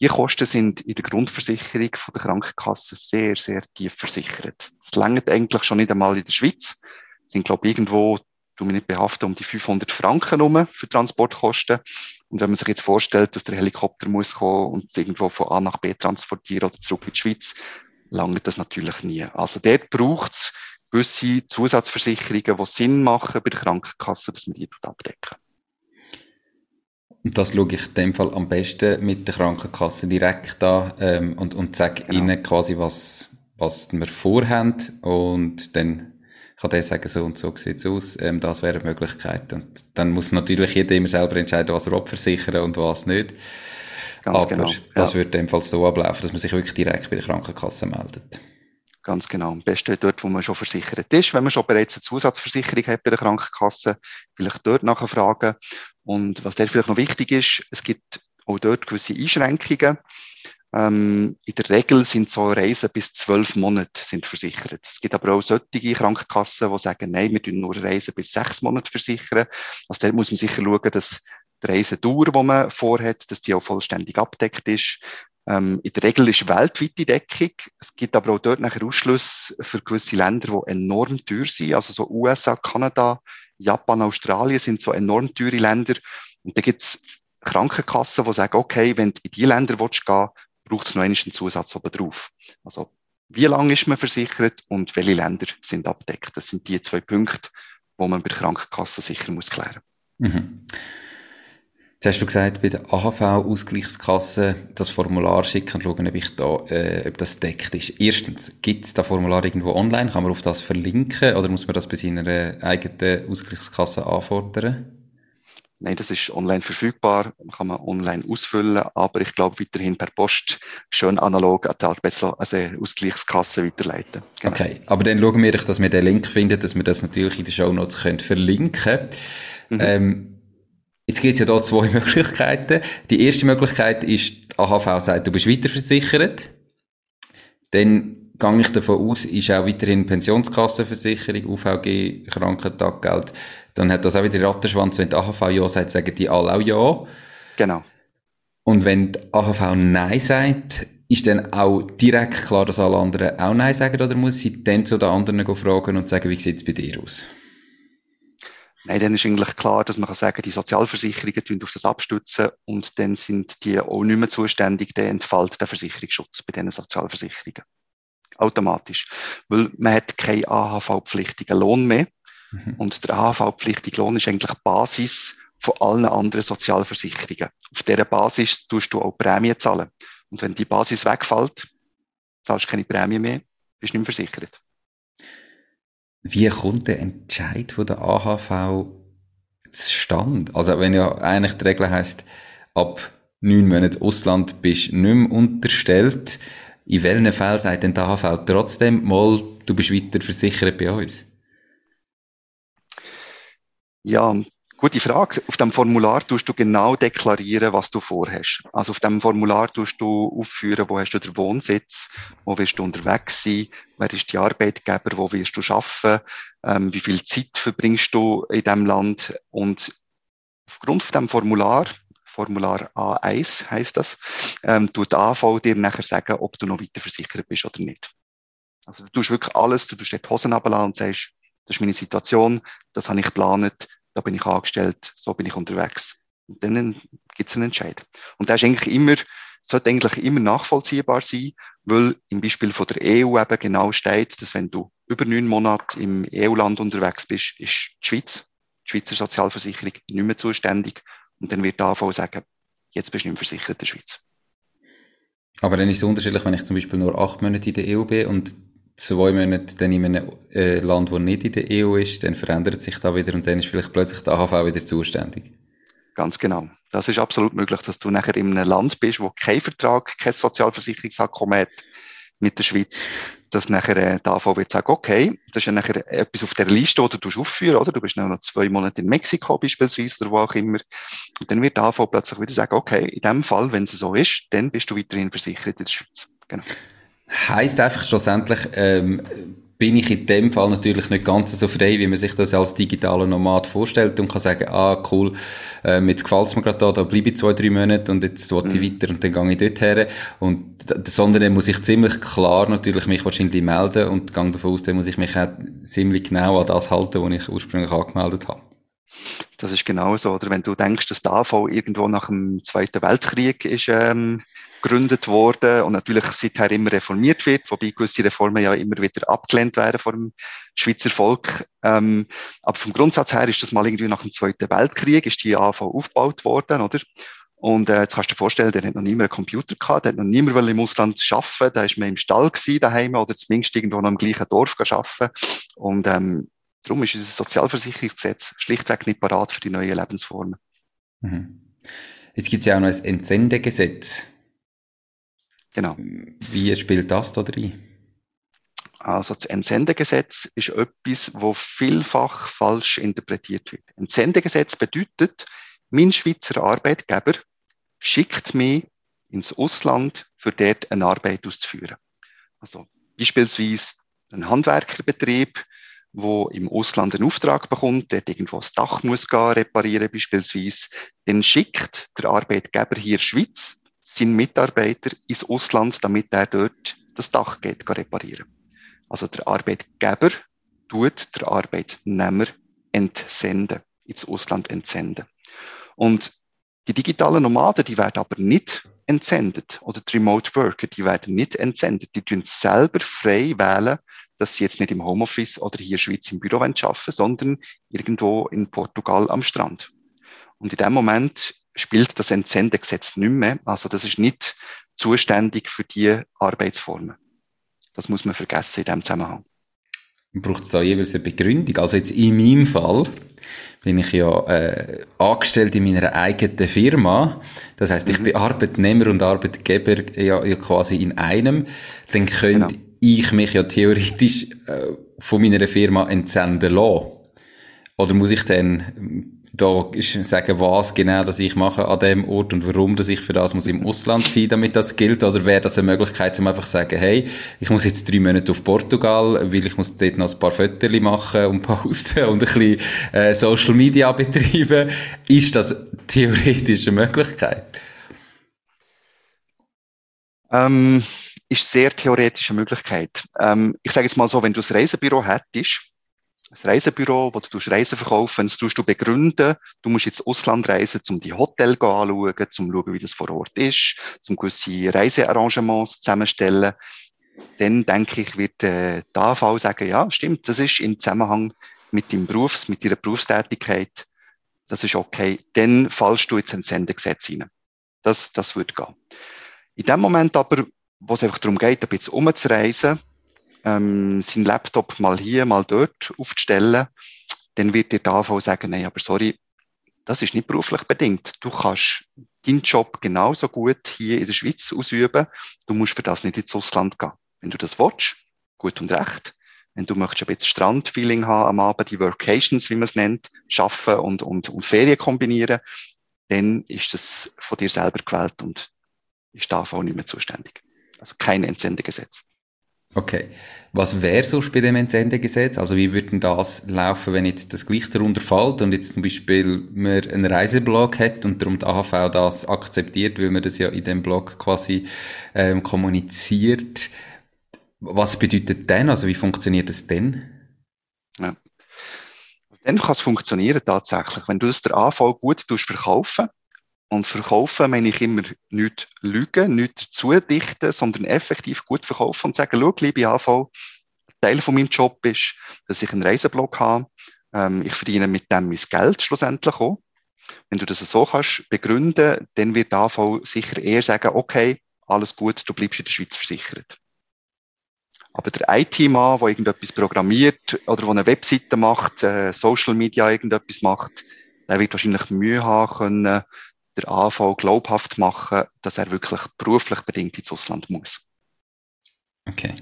Die Kosten sind in der Grundversicherung von der Krankenkasse sehr, sehr tief versichert. Das längert eigentlich schon nicht einmal in der Schweiz sind, glaube ich, irgendwo, du mich nicht behaften, um die 500 Franken rum für Transportkosten. Und wenn man sich jetzt vorstellt, dass der Helikopter muss kommen und irgendwo von A nach B transportieren oder zurück in die Schweiz, langt das natürlich nie. Also dort braucht es gewisse Zusatzversicherungen, die Sinn machen bei der Krankenkasse, dass man die abdecken. Und das schaue ich in dem Fall am besten mit der Krankenkasse direkt an ähm, und, und sage genau. ihnen quasi, was, was wir vorhaben und dann kann der sagen, so und so sieht es aus, ähm, das wäre eine Möglichkeit. Und dann muss natürlich jeder immer selber entscheiden, was er versichern und was nicht. Ganz Aber genau. das ja. dem Fall so ablaufen, dass man sich wirklich direkt bei der Krankenkasse meldet. Ganz genau. Am besten dort, wo man schon versichert ist. Wenn man schon bereits eine Zusatzversicherung hat bei der Krankenkasse, vielleicht dort nachher fragen. Und was der vielleicht noch wichtig ist, es gibt auch dort gewisse Einschränkungen. Ähm, in der Regel sind so Reisen bis zwölf Monate sind versichert. Es gibt aber auch solche Krankenkassen, die sagen, nein, wir tun nur Reisen bis sechs Monate versichern. Also da muss man sicher schauen, dass die Reisedauer, die man vorhat, dass die auch vollständig abdeckt ist. Ähm, in der Regel ist weltweite Deckung. Es gibt aber auch dort nachher Ausschluss für gewisse Länder, die enorm teuer sind. Also so USA, Kanada, Japan, Australien sind so enorm teure Länder. Und da gibt es Krankenkassen, die sagen, okay, wenn du in die Länder willst gehen braucht es noch einen Zusatz oben drauf. Also, wie lange ist man versichert und welche Länder sind abdeckt? Das sind die zwei Punkte, wo man bei der Krankenkasse sicher muss klären. Mhm. Jetzt hast du gesagt, bei der AHV-Ausgleichskasse das Formular schicken und schauen, ob, ich da, äh, ob das deckt ist. Erstens, gibt es das Formular irgendwo online? Kann man auf das verlinken oder muss man das bei seiner eigenen Ausgleichskasse anfordern? Nein, das ist online verfügbar, kann man online ausfüllen, aber ich glaube weiterhin per Post schön analog an die Arbeitslo also Ausgleichskasse weiterleiten. Genau. Okay, aber dann schauen wir, dass wir den Link finden, dass wir das natürlich in den Show Notes können verlinken mhm. ähm, Jetzt gibt es ja da zwei Möglichkeiten. Die erste Möglichkeit ist, die AHV sagt, du bist weiterversichert. Dann gehe ich davon aus, ist auch weiterhin Pensionskassenversicherung, UVG, Krankentaggeld dann hat das auch wieder Rattenschwanz. Wenn die AHV ja sagt, sagen die alle auch ja. Genau. Und wenn die AHV Nein sagt, ist dann auch direkt klar, dass alle anderen auch Nein sagen, oder muss sie dann zu den anderen fragen und sagen, wie sieht es bei dir aus? Nein, dann ist eigentlich klar, dass man kann sagen, die Sozialversicherungen tun auf das abstützen und dann sind die auch nicht mehr zuständig, dann entfällt der Versicherungsschutz bei diesen Sozialversicherungen. Automatisch. Weil man hat keinen AHV-pflichtigen Lohn mehr. Mhm. Und der AHV-pflichtige Lohn ist eigentlich die Basis von allen anderen Sozialversicherungen. Auf dieser Basis tust du auch Prämien zahlen. Und wenn die Basis wegfällt, zahlst du keine Prämie mehr, bist nicht mehr versichert. Wie kommt der Entscheid von der AHV zustande? Also wenn ja eigentlich die Regel heisst, ab neun Monaten Ausland bist du nicht mehr unterstellt, in welchen Fällen sagt denn die AHV trotzdem mal, du bist weiter versichert bei uns? Ja, Gute Frage. Auf dem Formular tust du genau deklarieren, was du vorhast. Also auf dem Formular tust du aufführen, wo hast du den Wohnsitz, wo wirst du unterwegs sein, wer ist die Arbeitgeber, wo wirst du arbeiten, ähm, wie viel Zeit verbringst du in dem Land und aufgrund von dem Formular, Formular A1 heißt das, ähm, tut AV dir nachher sagen, ob du noch weiter versichert bist oder nicht. Also du tust wirklich alles, du tust die Hosen runterlassen und sagst, das ist meine Situation, das habe ich geplant, da bin ich angestellt, so bin ich unterwegs. Und dann gibt es einen Entscheid. Und der ist eigentlich immer, sollte eigentlich immer nachvollziehbar sein, weil im Beispiel von der EU eben genau steht, dass wenn du über neun Monate im EU-Land unterwegs bist, ist die Schweiz, die Schweizer Sozialversicherung nicht mehr zuständig. Und dann wird die AV sagen, jetzt bist du nicht mehr versichert in der Schweiz. Aber dann ist es unterschiedlich, wenn ich zum Beispiel nur acht Monate in der EU bin und zwei Monate dann in einem äh, Land, das nicht in der EU ist, dann verändert sich da wieder und dann ist vielleicht plötzlich der AHV wieder zuständig. Ganz genau. Das ist absolut möglich, dass du nachher in einem Land bist, wo kein Vertrag, kein Sozialversicherungsabkommen hat mit der Schweiz, dass nachher äh, der AV wird sagen, okay, das ist ja nachher etwas auf der Liste, die du aufführen oder? Du bist noch zwei Monate in Mexiko beispielsweise oder wo auch immer. Und dann wird der AV plötzlich wieder sagen, okay, in dem Fall, wenn es so ist, dann bist du weiterhin versichert in der Schweiz. Genau. Heißt einfach schlussendlich, ähm, bin ich in dem Fall natürlich nicht ganz so frei, wie man sich das als digitaler Nomad vorstellt und kann sagen, ah, cool, ähm, jetzt gefällt's mir gerade da, da bleibe ich zwei, drei Monate und jetzt will ich mhm. weiter und dann gehe ich dort her. Und, sondern dann muss ich ziemlich klar natürlich mich wahrscheinlich melden und gehe davon aus, dann muss ich mich auch ziemlich genau an das halten, was ich ursprünglich angemeldet habe. Das ist genauso. Oder wenn du denkst, dass die AV irgendwo nach dem Zweiten Weltkrieg ist ähm, gegründet worden und natürlich seither immer reformiert wird, wobei gewisse Reformen ja immer wieder abgelehnt werden vom Schweizer Volk. Ähm, aber vom Grundsatz her ist das mal irgendwie nach dem Zweiten Weltkrieg ist die AV aufgebaut worden, oder? Und äh, jetzt kannst du dir vorstellen, der hat noch niemand einen Computer gehabt, der hat noch niemand im Ausland arbeiten, da ist man im Stall gewesen, daheim oder zumindest irgendwo noch im gleichen Dorf arbeiten. Und ähm, Darum ist unser Sozialversicherungsgesetz schlichtweg nicht parat für die neuen Lebensformen. Mhm. Jetzt gibt es ja auch noch ein Entsendegesetz. Genau. Wie spielt das da drin? Also das Entsendegesetz ist etwas, wo vielfach falsch interpretiert wird. Entsendegesetz bedeutet, mein Schweizer Arbeitgeber schickt mich ins Ausland, für dort eine Arbeit auszuführen. Also beispielsweise ein Handwerkerbetrieb wo im Ausland einen Auftrag bekommt, der irgendwo das Dach muss gehen, reparieren beispielsweise, dann schickt der Arbeitgeber hier in der Schweiz seinen Mitarbeiter ins Ausland, damit er dort das Dach geht, reparieren. Also der Arbeitgeber tut der Arbeitnehmer entsenden, ins Ausland entsenden. Und die digitalen Nomaden, die werden aber nicht entsendet oder die Remote Worker, die werden nicht entsendet. Die tun selber frei wählen, dass sie jetzt nicht im Homeoffice oder hier in der Schweiz im Büro arbeiten, sondern irgendwo in Portugal am Strand. Und in dem Moment spielt das Entsendegesetz nicht mehr. Also das ist nicht zuständig für die Arbeitsformen. Das muss man vergessen in dem Zusammenhang. Braucht es da jeweils eine Begründung? Also jetzt in meinem Fall bin ich ja äh, angestellt in meiner eigenen Firma. Das heißt, ich mhm. bin Arbeitnehmer und Arbeitgeber ja, ja quasi in einem. Dann könnte genau ich mich ja theoretisch äh, von meiner Firma entsenden lassen. Oder muss ich dann da sagen, was genau dass ich mache an dem Ort und warum dass ich für das muss im Ausland sein, damit das gilt? Oder wäre das eine Möglichkeit, um einfach zu sagen, hey, ich muss jetzt drei Monate auf Portugal, weil ich muss dort noch ein paar Fotos machen und posten und ein bisschen äh, Social Media betreiben. Ist das theoretisch eine Möglichkeit? Ähm, ist sehr theoretische Möglichkeit. Ähm, ich sage jetzt mal so, wenn du ein Reisebüro hättest, ein Reisebüro, wo du Reisen verkaufen, das du begründen. Du musst jetzt Ausland reisen, um die Hotel anschauen, um zu schauen, wie das vor Ort ist, um gewisse Reisearrangements zusammenstellen. Dann denke ich, wird äh, die AV sagen, ja, stimmt, das ist im Zusammenhang mit deinem Berufs, mit deiner Berufstätigkeit, das ist okay. Dann fallst du jetzt ins Sendegesetz rein. Das, das wird gehen. In dem Moment aber, wo es einfach darum geht, ein bisschen umzureisen, ähm, seinen Laptop mal hier, mal dort aufzustellen, dann wird dir der AV sagen, nein, aber sorry, das ist nicht beruflich bedingt. Du kannst deinen Job genauso gut hier in der Schweiz ausüben. Du musst für das nicht ins Ausland gehen. Wenn du das willst, gut und recht. Wenn du möchtest ein bisschen Strandfeeling haben am Abend, die Workations, wie man es nennt, schaffen und, und, und Ferien kombinieren, dann ist das von dir selber gewählt und ist der AV nicht mehr zuständig. Also kein Entsendegesetz. Okay. Was wäre so bei dem Entsendegesetz? Also wie würde das laufen, wenn jetzt das gleich darunter fällt und jetzt zum Beispiel man einen Reiseblog hat und darum die AHV das akzeptiert, weil man das ja in dem Blog quasi ähm, kommuniziert. Was bedeutet denn? Also wie funktioniert das denn? Ja. Dann kann es funktionieren tatsächlich. Wenn du das der AV gut verkaufen und verkaufen meine ich immer nicht lügen, nicht dazu dichten, sondern effektiv gut verkaufen und sagen, schau, liebe AV, Teil von meinem Job ist, dass ich einen Reiseblog habe. Ähm, ich verdiene mit dem mein Geld schlussendlich auch. Wenn du das so kannst begründen, dann wird der AV sicher eher sagen, okay, alles gut, du bleibst in der Schweiz versichert. Aber der IT-Mann, der irgendetwas programmiert oder der eine Webseite macht, äh, Social Media irgendetwas macht, der wird wahrscheinlich Mühe haben können, der AV glaubhaft machen, dass er wirklich beruflich bedingt ins Ausland muss. Okay.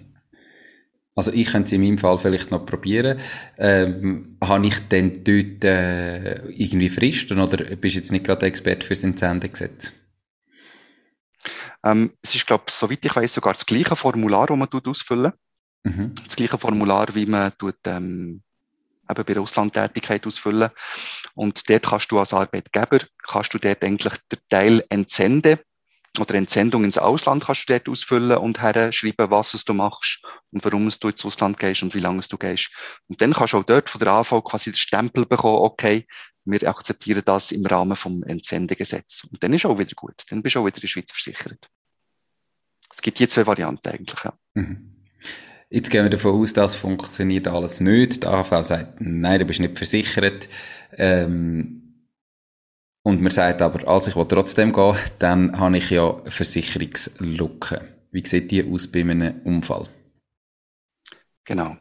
Also ich könnte es in meinem Fall vielleicht noch probieren. Ähm, habe ich denn dort äh, irgendwie Fristen oder bist du jetzt nicht gerade Experte fürs Entsendegesetz? Ähm, es ist, glaube ich, soweit ich weiß, sogar das gleiche Formular, das man ausfüllen mhm. Das gleiche Formular, wie man tut, ähm, eben bei der Auslandtätigkeit ausfüllen. Und dort kannst du als Arbeitgeber, kannst du dort eigentlich den Teil entsenden oder Entsendung ins Ausland kannst du dort ausfüllen und schreiben, was du machst und warum du ins Ausland gehst und wie lange du gehst. Und dann kannst du auch dort von der AV quasi den Stempel bekommen, okay, wir akzeptieren das im Rahmen vom Entsendegesetz. Und dann ist auch wieder gut. Dann bist du auch wieder in der Schweiz versichert. Es gibt hier zwei Varianten eigentlich. Ja. Mhm. Jetzt gehen wir davon aus, das funktioniert alles nicht. Die AHV sagt, nein, du bist nicht versichert. Ähm, und man sagt aber, als ich trotzdem gehen dann habe ich ja Versicherungslücke. Wie sieht die aus bei einem Unfall? Genau.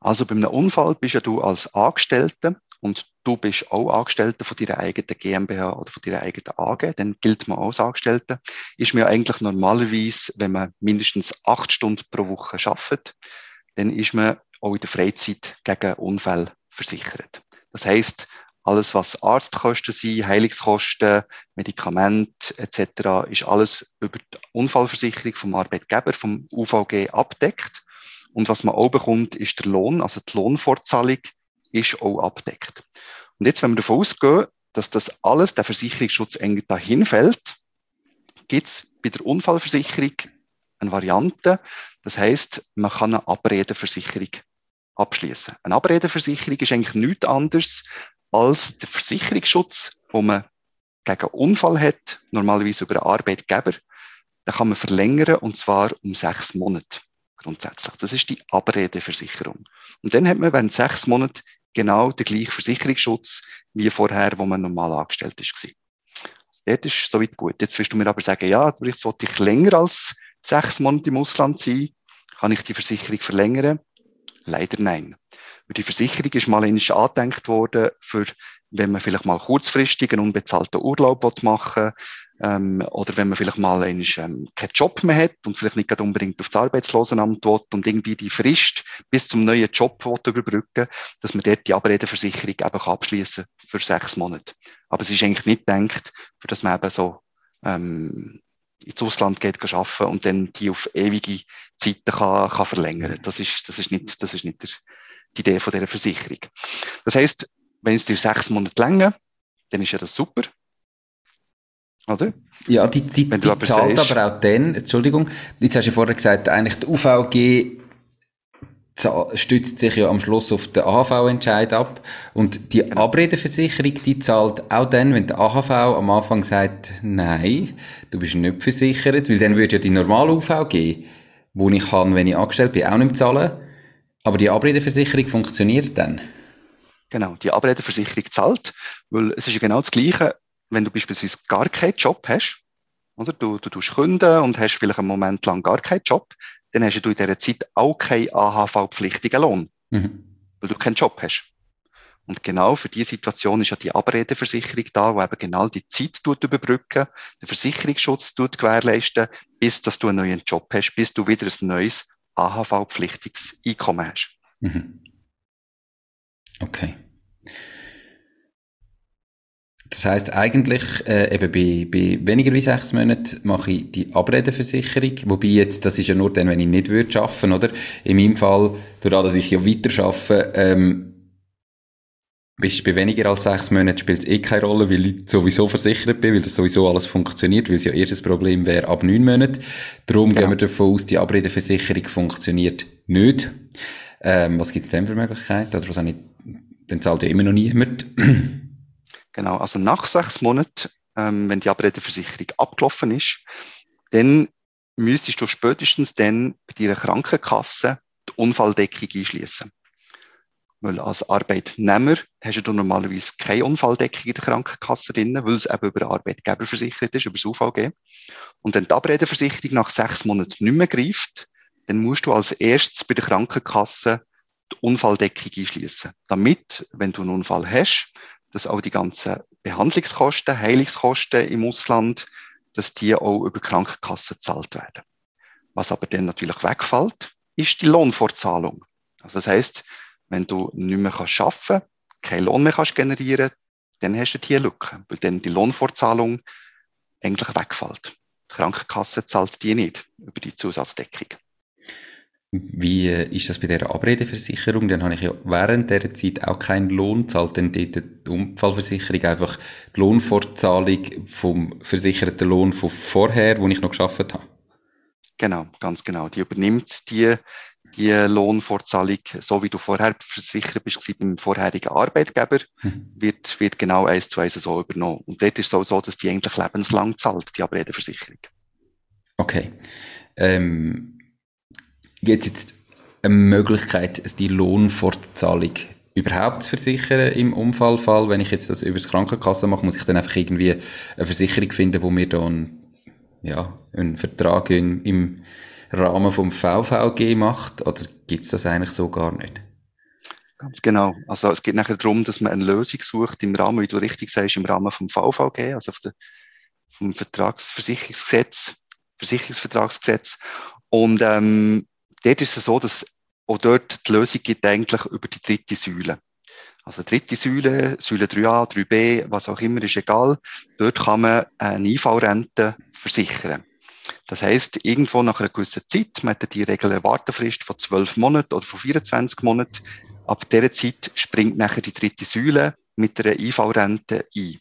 Also bei einem Unfall bist ja du als Angestellter und du bist auch Angestellter von deiner eigenen GmbH oder von deiner eigenen AG, dann gilt man als Angestellter. Ist mir eigentlich normalerweise, wenn man mindestens acht Stunden pro Woche arbeitet, dann ist man auch in der Freizeit gegen Unfälle versichert. Das heißt, alles, was Arztkosten sind, Heilungskosten, Medikamente etc., ist alles über die Unfallversicherung vom Arbeitgeber, vom UVG abdeckt. Und was man auch bekommt, ist der Lohn, also die Lohnfortzahlung ist auch abdeckt. Und jetzt, wenn wir davon ausgehen, dass das alles, der Versicherungsschutz eng dahin fällt, gibt es bei der Unfallversicherung eine Variante. Das heißt, man kann eine Abredeversicherung abschließen. Eine Abredeversicherung ist eigentlich nichts anderes als der Versicherungsschutz, wo man gegen Unfall hat, normalerweise über einen Arbeitgeber. Den kann man verlängern und zwar um sechs Monate grundsätzlich. Das ist die Abredeversicherung. Und dann hat man während sechs Monaten genau den gleichen Versicherungsschutz wie vorher, wo man normal angestellt ist. Also dort ist soweit gut. Jetzt wirst du mir aber sagen, ja, jetzt wollte ich länger als sechs Monate im Ausland sein. Kann ich die Versicherung verlängern? Leider nein. Die Versicherung ist mal angedenkt worden, für, wenn man vielleicht mal kurzfristig einen unbezahlten Urlaub machen will, ähm, oder wenn man vielleicht mal einen, ähm, keinen Job mehr hat und vielleicht nicht unbedingt auf das Arbeitslosenamt will und irgendwie die Frist bis zum neuen Job will überbrücken dass man dort die Abredeversicherung eben abschließen für sechs Monate. Aber es ist eigentlich nicht gedacht, für dass man eben so ähm, ins Ausland geht arbeiten und dann die auf ewige Zeiten kann, kann verlängern. Das ist, das ist nicht, das ist nicht der, die Idee von dieser Versicherung. Das heißt, wenn es dir sechs Monate länger, dann ist ja das super. Oder? Ja, die, die, die aber zahlt sagst, aber auch dann, Entschuldigung, jetzt hast du ja vorher gesagt, eigentlich die UVG stützt sich ja am Schluss auf den AHV-Entscheid ab. Und die genau. Abredeversicherung, die zahlt auch dann, wenn der AHV am Anfang sagt, nein, du bist nicht versichert, weil dann würde ja die normale UVG, wo ich kann, wenn ich angestellt bin, auch nicht zahlen. Aber die Abredeversicherung funktioniert dann. Genau, die Abredeversicherung zahlt, weil es ist ja genau das Gleiche, wenn du beispielsweise gar keinen Job hast, oder? Du, du tust Kunden und hast vielleicht einen Moment lang gar keinen Job, dann hast du in dieser Zeit auch keinen AHV-pflichtigen Lohn, mhm. weil du keinen Job hast. Und genau für diese Situation ist ja die Abredeversicherung da, wo eben genau die Zeit tut überbrücken, den Versicherungsschutz tut gewährleisten, bis dass du einen neuen Job hast, bis du wieder ein neues AHV-pflichtiges Einkommen hast. Mhm. Okay. Das heißt eigentlich äh, eben bei, bei weniger wie sechs Monaten mache ich die Abredeversicherung, wobei jetzt, das ist ja nur dann, wenn ich nicht würde arbeiten, oder? In meinem Fall, dadurch, dass ich ja weiter arbeite, ähm, bist bei weniger als sechs Monaten spielt es eh keine Rolle, weil ich sowieso versichert bin, weil das sowieso alles funktioniert, weil es ja erstes Problem wäre ab neun Monaten. Darum ja. gehen wir davon aus, die Abredeversicherung funktioniert nicht. Ähm, was gibt es denn für Möglichkeiten? Oder was auch nicht, dann zahlt ja immer noch niemand. Genau, also nach sechs Monaten, ähm, wenn die Abredeversicherung abgelaufen ist, dann müsstest du spätestens dann bei deiner Krankenkasse die Unfalldeckung einschließen. Weil als Arbeitnehmer hast du normalerweise keine Unfalldeckung in der Krankenkasse drin, weil es eben über den Arbeitgeber versichert ist, über das UVG. Und wenn die Abredeversicherung nach sechs Monaten nicht mehr greift, dann musst du als erstes bei der Krankenkasse die Unfalldeckung einschließen. Damit, wenn du einen Unfall hast, dass auch die ganzen Behandlungskosten, Heilungskosten im Ausland, dass die auch über Krankenkassen gezahlt werden. Was aber dann natürlich wegfällt, ist die Lohnfortzahlung. Also das heißt, wenn du nicht mehr kannst arbeiten, keinen Lohn mehr kannst generieren, dann hast du diese Lücke, weil dann die Lohnfortzahlung eigentlich wegfällt. Die Krankenkasse zahlt die nicht über die Zusatzdeckung. Wie ist das bei der Abredeversicherung? Dann habe ich ja während der Zeit auch keinen Lohn, zahlt dann dort die Unfallversicherung einfach die Lohnfortzahlung vom versicherten Lohn von vorher, wo ich noch geschafft habe. Genau, ganz genau. Die übernimmt die, die Lohnfortzahlung, so wie du vorher versichert bist beim vorherigen Arbeitgeber, hm. wird, wird genau eins zu eins so übernommen. Und dort ist es auch so, dass die eigentlich lebenslang zahlt, die Abredeversicherung. Okay. Ähm Gibt es jetzt eine Möglichkeit, die Lohnfortzahlung überhaupt zu versichern im Unfallfall? Wenn ich jetzt das über die Krankenkasse mache, muss ich dann einfach irgendwie eine Versicherung finden, wo mir dann ja, einen Vertrag in, im Rahmen vom VVG macht? Oder gibt es das eigentlich so gar nicht? Ganz genau. Also es geht nachher darum, dass man eine Lösung sucht im Rahmen, wie du richtig sagst, im Rahmen vom VVG, also vom Vertragsversicherungsgesetz, Versicherungsvertragsgesetz. Und ähm, dort ist es so, dass auch dort die Lösung gibt eigentlich über die dritte Säule. Also dritte Säule, Säule 3a, 3b, was auch immer, ist egal. Dort kann man eine IV-Rente versichern. Das heißt, irgendwo nach einer gewissen Zeit, man hat die Regel eine Wartefrist von 12 Monaten oder von 24 Monaten, ab dieser Zeit springt nachher die dritte Säule mit einer IV-Rente ein.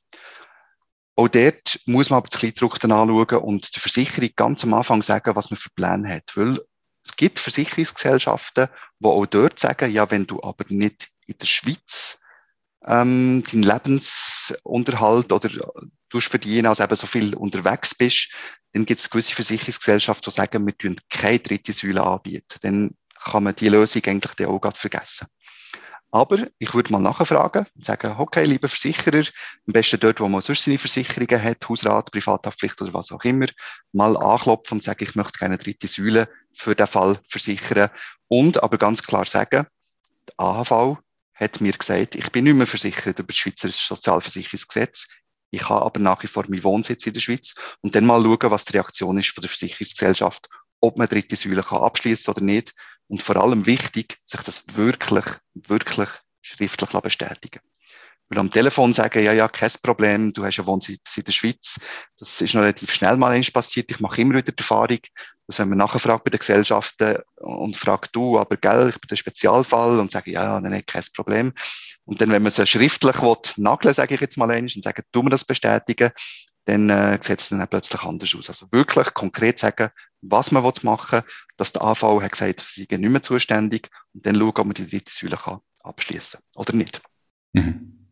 Auch dort muss man aber das Kleidruck dann anschauen und die Versicherung ganz am Anfang sagen, was man für Pläne hat. Weil es gibt Versicherungsgesellschaften, die auch dort sagen, ja, wenn du aber nicht in der Schweiz ähm, deinen Lebensunterhalt oder du verdienen, als eben so viel unterwegs bist, dann gibt es gewisse Versicherungsgesellschaften, die sagen, wir tun keine dritte Säule anbieten. Dann kann man die Lösung eigentlich auch gerade vergessen. Aber ich würde mal nachfragen und sagen, okay, lieber Versicherer, am besten dort, wo man sonst seine Versicherungen hat, Hausrat, Privathaftpflicht oder was auch immer, mal anklopfen und sagen, ich möchte keine dritte Säule für den Fall versichern. Und aber ganz klar sagen, Die AHV hat mir gesagt, ich bin nicht mehr versichert über das Schweizerische Sozialversicherungsgesetz. Ich habe aber nach wie vor meinen Wohnsitz in der Schweiz und dann mal schauen, was die Reaktion ist von der Versicherungsgesellschaft, ob man dritte Säule kann abschließen oder nicht. Und vor allem wichtig, sich das wirklich, wirklich schriftlich bestätigen. Weil am Telefon sagen, ja, ja, kein Problem, du hast ja Wohnsitz in der Schweiz. Das ist noch relativ schnell mal eins passiert. Ich mache immer wieder die Erfahrung, dass wenn man nachher fragt bei den Gesellschaften und fragt du, aber gell, ich bin der Spezialfall und sage, ja, ja, nein, kein Problem. Und dann, wenn man es schriftlich will, nageln, sage ich jetzt mal eins, und sagen, tu mir das bestätigen, dann äh, sieht es dann plötzlich anders aus. Also wirklich konkret sagen, was man machen will, dass der AV hat gesagt, sie sind nicht mehr zuständig und dann schauen, ob man die dritte Säule kann abschließen oder nicht. Mhm.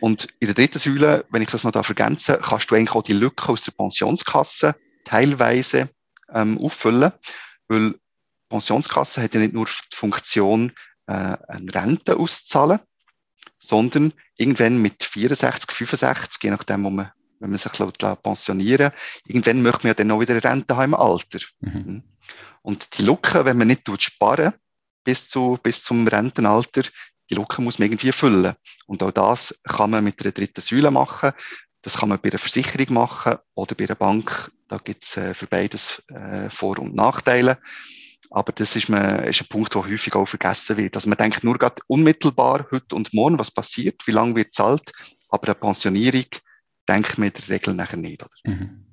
Und in der dritten Säule, wenn ich das noch da ergänze, kannst du eigentlich auch die Lücke aus der Pensionskasse teilweise ähm, auffüllen, weil die Pensionskasse hat ja nicht nur die Funktion, äh, eine Rente auszuzahlen, sondern irgendwann mit 64, 65, je nachdem, wo man, wenn man sich pensionieren irgendwann möchte man ja dann auch wieder eine Rente haben im Alter. Mhm. Hm. Und die Lücke, wenn man nicht sparen bis, zu, bis zum Rentenalter, die Lücke muss man irgendwie füllen. Und auch das kann man mit einer dritten Säule machen. Das kann man bei einer Versicherung machen oder bei einer Bank. Da gibt es äh, für beides äh, Vor- und Nachteile. Aber das ist, man, ist ein Punkt, der häufig auch vergessen wird. Also man denkt nur gerade unmittelbar heute und morgen, was passiert, wie lange wird zahlt. Aber eine Pensionierung denkt man in der Regel nachher nicht. Oder? Mhm.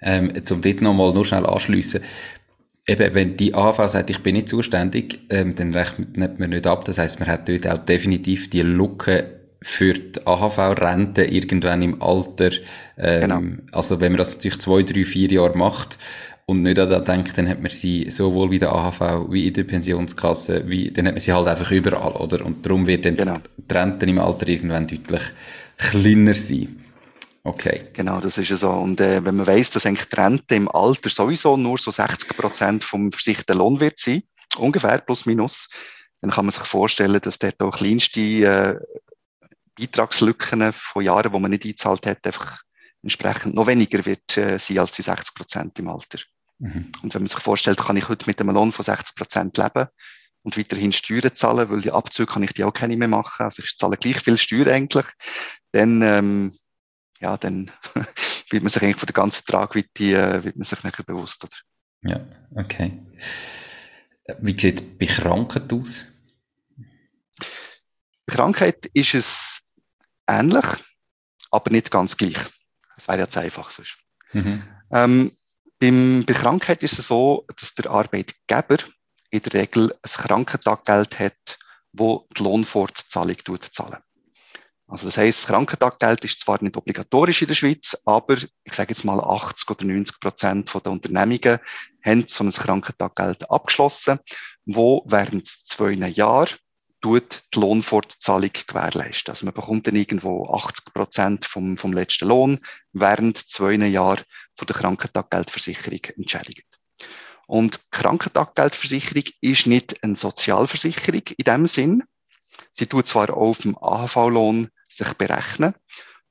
Ähm, zum dort nochmal nur schnell anschliessen eben, wenn die AHV sagt, ich bin nicht zuständig, ähm, dann rechnet man nicht ab. Das heißt, man hat dort auch definitiv die Lücke für die AHV-Rente irgendwann im Alter. Ähm, genau. Also wenn man das natürlich zwei, drei, vier Jahre macht und nicht daran denkt, dann hat man sie sowohl bei der AHV wie in der Pensionskasse, wie, dann hat man sie halt einfach überall, oder? Und darum wird dann genau. die Rente im Alter irgendwann deutlich kleiner sein. Okay. Genau, das ist ja so. Und äh, wenn man weiss, dass eigentlich die Rente im Alter sowieso nur so 60 Prozent vom versicherten Lohn wird sein, ungefähr plus minus, dann kann man sich vorstellen, dass der auch kleinste äh, Beitragslücken von Jahren, wo man nicht eingezahlt hat, einfach entsprechend noch weniger wird äh, sein als die 60 Prozent im Alter. Mhm. Und wenn man sich vorstellt, kann ich heute mit einem Lohn von 60 Prozent leben und weiterhin Steuern zahlen, weil die Abzüge kann ich die auch keine mehr machen, also ich zahle gleich viel Steuern eigentlich, dann ähm, ja, dann wird man sich eigentlich von der ganzen Tragweite äh, wird man sich nachher bewusst. Oder? Ja, okay. Wie sieht es bei Krankheit aus? Bei Krankheit ist es ähnlich, aber nicht ganz gleich. Das wäre ja zu einfach sonst. Mhm. Ähm, beim, bei Krankheit ist es so, dass der Arbeitgeber in der Regel ein Krankentaggeld hat, wo die Lohnfortzahlung zahlen. Also das heißt, das Krankentaggeld ist zwar nicht obligatorisch in der Schweiz, aber ich sage jetzt mal 80 oder 90 Prozent der Unternehmungen haben so ein Krankentaggeld abgeschlossen, wo während zwei Jahren tut die Lohnfortzahlung gewährleisten. Also man bekommt dann irgendwo 80 Prozent vom, vom letzten Lohn während zwei Jahren von der Krankentaggeldversicherung entschädigt. Und Krankentaggeldversicherung ist nicht eine Sozialversicherung in dem Sinn. Sie tut zwar auf dem AHV-Lohn sich berechnen.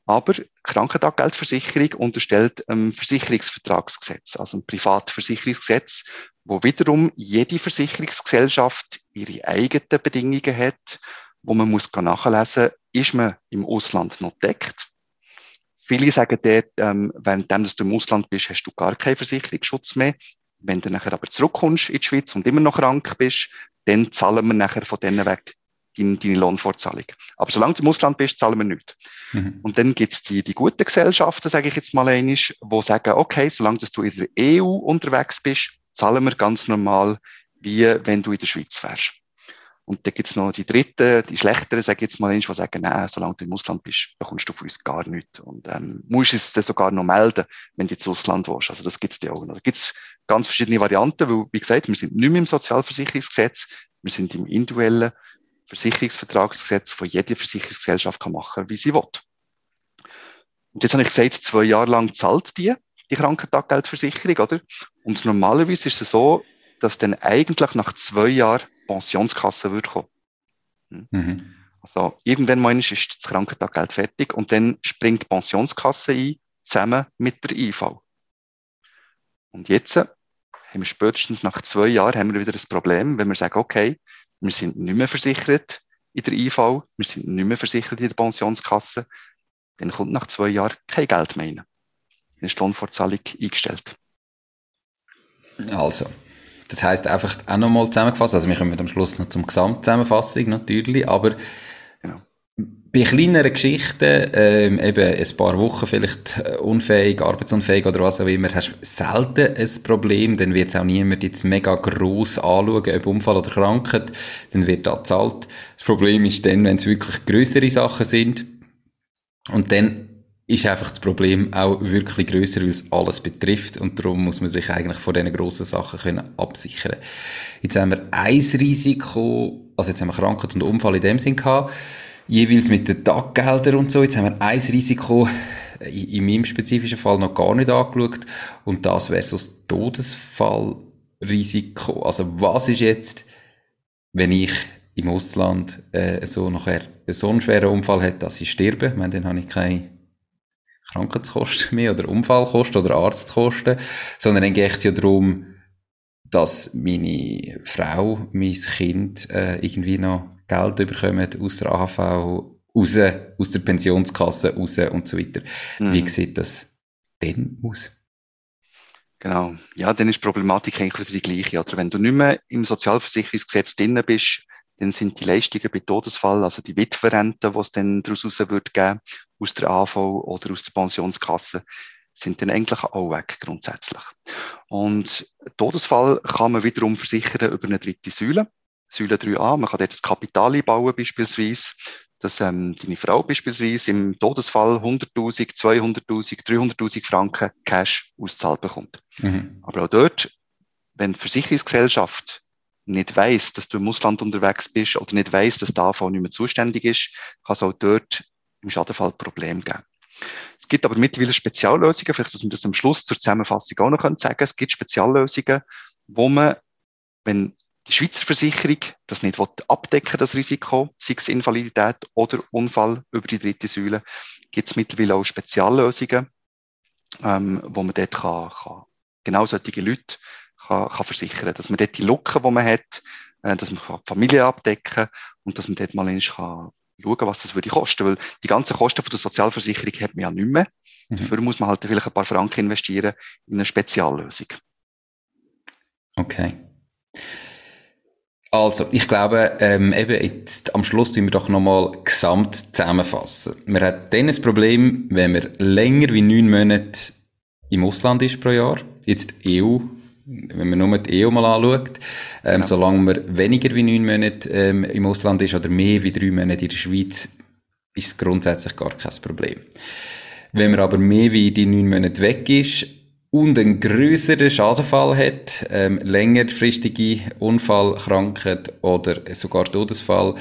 Aber Krankentaggeldversicherung unterstellt ein Versicherungsvertragsgesetz, also ein Privatversicherungsgesetz, wo wiederum jede Versicherungsgesellschaft ihre eigenen Bedingungen hat, wo man muss nachlesen, ist man im Ausland noch deckt. Viele sagen dort, ähm, während du im Ausland bist, hast du gar keinen Versicherungsschutz mehr. Wenn du nachher aber zurückkommst in die Schweiz und immer noch krank bist, dann zahlen wir nachher von denen weg deine, deine Lohnfortzahlung. Aber solange du im Ausland bist, zahlen wir nichts. Mhm. Und dann gibt's die, die guten Gesellschaften, sage ich jetzt mal einisch, die sagen, okay, solange du in der EU unterwegs bist, zahlen wir ganz normal, wie wenn du in der Schweiz wärst. Und dann gibt's noch die dritten, die schlechteren, sage ich jetzt mal, die sagen, nein, solange du im Ausland bist, bekommst du von uns gar nichts. Und ähm, musst es dann sogar noch melden, wenn du ins Ausland willst. Also das gibt's ja auch noch. Da gibt's ganz verschiedene Varianten, weil, wie gesagt, wir sind nicht mehr im Sozialversicherungsgesetz, wir sind im individuellen Versicherungsvertragsgesetz von jeder Versicherungsgesellschaft kann machen, wie sie will. Und jetzt habe ich gesagt, zwei Jahre lang zahlt die, die Krankentaggeldversicherung, oder? Und normalerweise ist es so, dass dann eigentlich nach zwei Jahren Pensionskasse würde kommen. Hm? Mhm. Also irgendwann mal ist das Krankentaggeld fertig und dann springt die Pensionskasse ein, zusammen mit der IV. Und jetzt haben wir spätestens nach zwei Jahren haben wir wieder das Problem, wenn wir sagen, okay, wir sind nicht mehr versichert in der IV, wir sind nicht mehr versichert in der Pensionskasse, dann kommt nach zwei Jahren kein Geld mehr rein. Dann ist die Lohnfortzahlung eingestellt. Also, das heißt einfach auch nochmal zusammengefasst, also wir kommen am Schluss noch zum Gesamtzusammenfassung natürlich, aber. Bei kleineren Geschichten, ähm, eben ein paar Wochen vielleicht äh, unfähig, arbeitsunfähig oder was auch immer, hast du selten ein Problem, dann wird es auch niemand jetzt mega gross anschauen, ob Unfall oder Krankheit, dann wird da gezahlt. Das Problem ist dann, wenn es wirklich größere Sachen sind. Und dann ist einfach das Problem auch wirklich größer, weil es alles betrifft. Und darum muss man sich eigentlich vor diesen grossen Sachen können absichern. Jetzt haben wir ein Risiko, also jetzt haben wir Krankheit und Unfall in dem Sinn gehabt, jeweils mit den Taggeldern und so. Jetzt haben wir ein Risiko in, in meinem spezifischen Fall noch gar nicht angeschaut und das wäre so das Todesfallrisiko. Also was ist jetzt, wenn ich im Ausland äh, so nachher so einen schweren Unfall hätte, dass ich sterbe, ich meine, dann habe ich keine Krankheitskosten mehr oder Unfallkosten oder Arztkosten, sondern dann geht es ja darum, dass meine Frau, mein Kind äh, irgendwie noch Geld bekommen aus der AHV, raus, aus der Pensionskasse raus und so weiter. Mhm. Wie sieht das denn aus? Genau. Ja, dann ist die Problematik eigentlich wieder die gleiche. Oder wenn du nicht mehr im Sozialversicherungsgesetz drin bist, dann sind die Leistungen bei Todesfall, also die Witwerrente, die es dann daraus wird geben, aus der AV oder aus der Pensionskasse, sind dann eigentlich auch weg, grundsätzlich. Und Todesfall kann man wiederum versichern über eine dritte Säule, Säule 3a. Man kann dort das Kapital einbauen, beispielsweise, dass ähm, deine Frau beispielsweise im Todesfall 100.000, 200.000, 300.000 Franken Cash auszahlt bekommt. Mhm. Aber auch dort, wenn die Versicherungsgesellschaft nicht weiß, dass du im Ausland unterwegs bist oder nicht weiß, dass der AV nicht mehr zuständig ist, kann es auch dort im Schadenfall Problem geben. Es gibt aber mittlerweile Speziallösungen, vielleicht, dass wir das am Schluss zur Zusammenfassung auch noch sagen können. Es gibt Speziallösungen, wo man, wenn die Schweizer Versicherung das nicht abdecken das Risiko, sei es Invalidität oder Unfall über die dritte Säule, gibt es mittlerweile auch Speziallösungen, ähm, wo man dort kann, kann genau solche Leute kann, kann versichern Dass man dort die Lücken, die man hat, äh, dass man die Familie abdecken kann und dass man dort mal kann schauen, was das würde kosten. Weil die ganzen Kosten von der Sozialversicherung hat man ja nicht mehr. Mhm. Dafür muss man halt vielleicht ein paar Franken investieren in eine Speziallösung. Okay. Also, ich glaube, ähm, eben jetzt am Schluss tun wir doch nochmal gesamt zusammenfassen. Man hat dann ein Problem, wenn man länger wie neun Monate im Ausland ist pro Jahr. Jetzt EU wenn man nur die EU mal anschaut, ähm, genau. solange man weniger wie neun Monate ähm, im Ausland ist oder mehr wie drei Monate in der Schweiz, ist es grundsätzlich gar kein Problem. Wenn man aber mehr wie die neun Monate weg ist und einen größeren Schadenfall hat, ähm, längerfristige Unfall, Krankheit oder sogar Todesfall,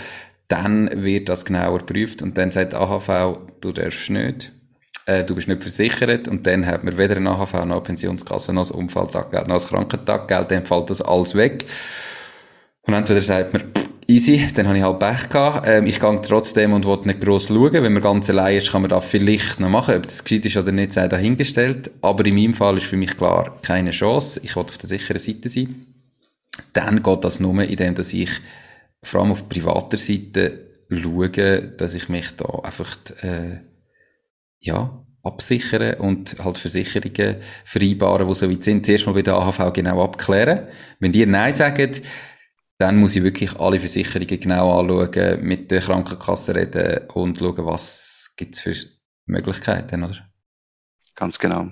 dann wird das genauer geprüft und dann sagt AHV, du darfst nicht äh, du bist nicht versichert und dann hat man weder eine AHV noch eine Pensionskasse noch ein Unfalltaggeld noch ein Krankentaggeld, dann fällt das alles weg. Und entweder sagt man, easy, dann habe ich halt Pech gehabt. Ähm, ich gehe trotzdem und will nicht gross schauen. Wenn man ganz allein ist, kann man das vielleicht noch machen. Ob das gescheit ist oder nicht, sei dahingestellt. Aber in meinem Fall ist für mich klar, keine Chance. Ich will auf der sicheren Seite sein. Dann geht das nur, indem dass ich vor allem auf privater Seite schaue, dass ich mich da einfach äh, ja, absichern und halt Versicherungen vereinbaren, die so weit sind, zuerst mal bei der AHV genau abklären. Wenn die Nein sagen, dann muss ich wirklich alle Versicherungen genau anschauen, mit der Krankenkasse reden und schauen, was gibt es für Möglichkeiten, oder? Ganz genau.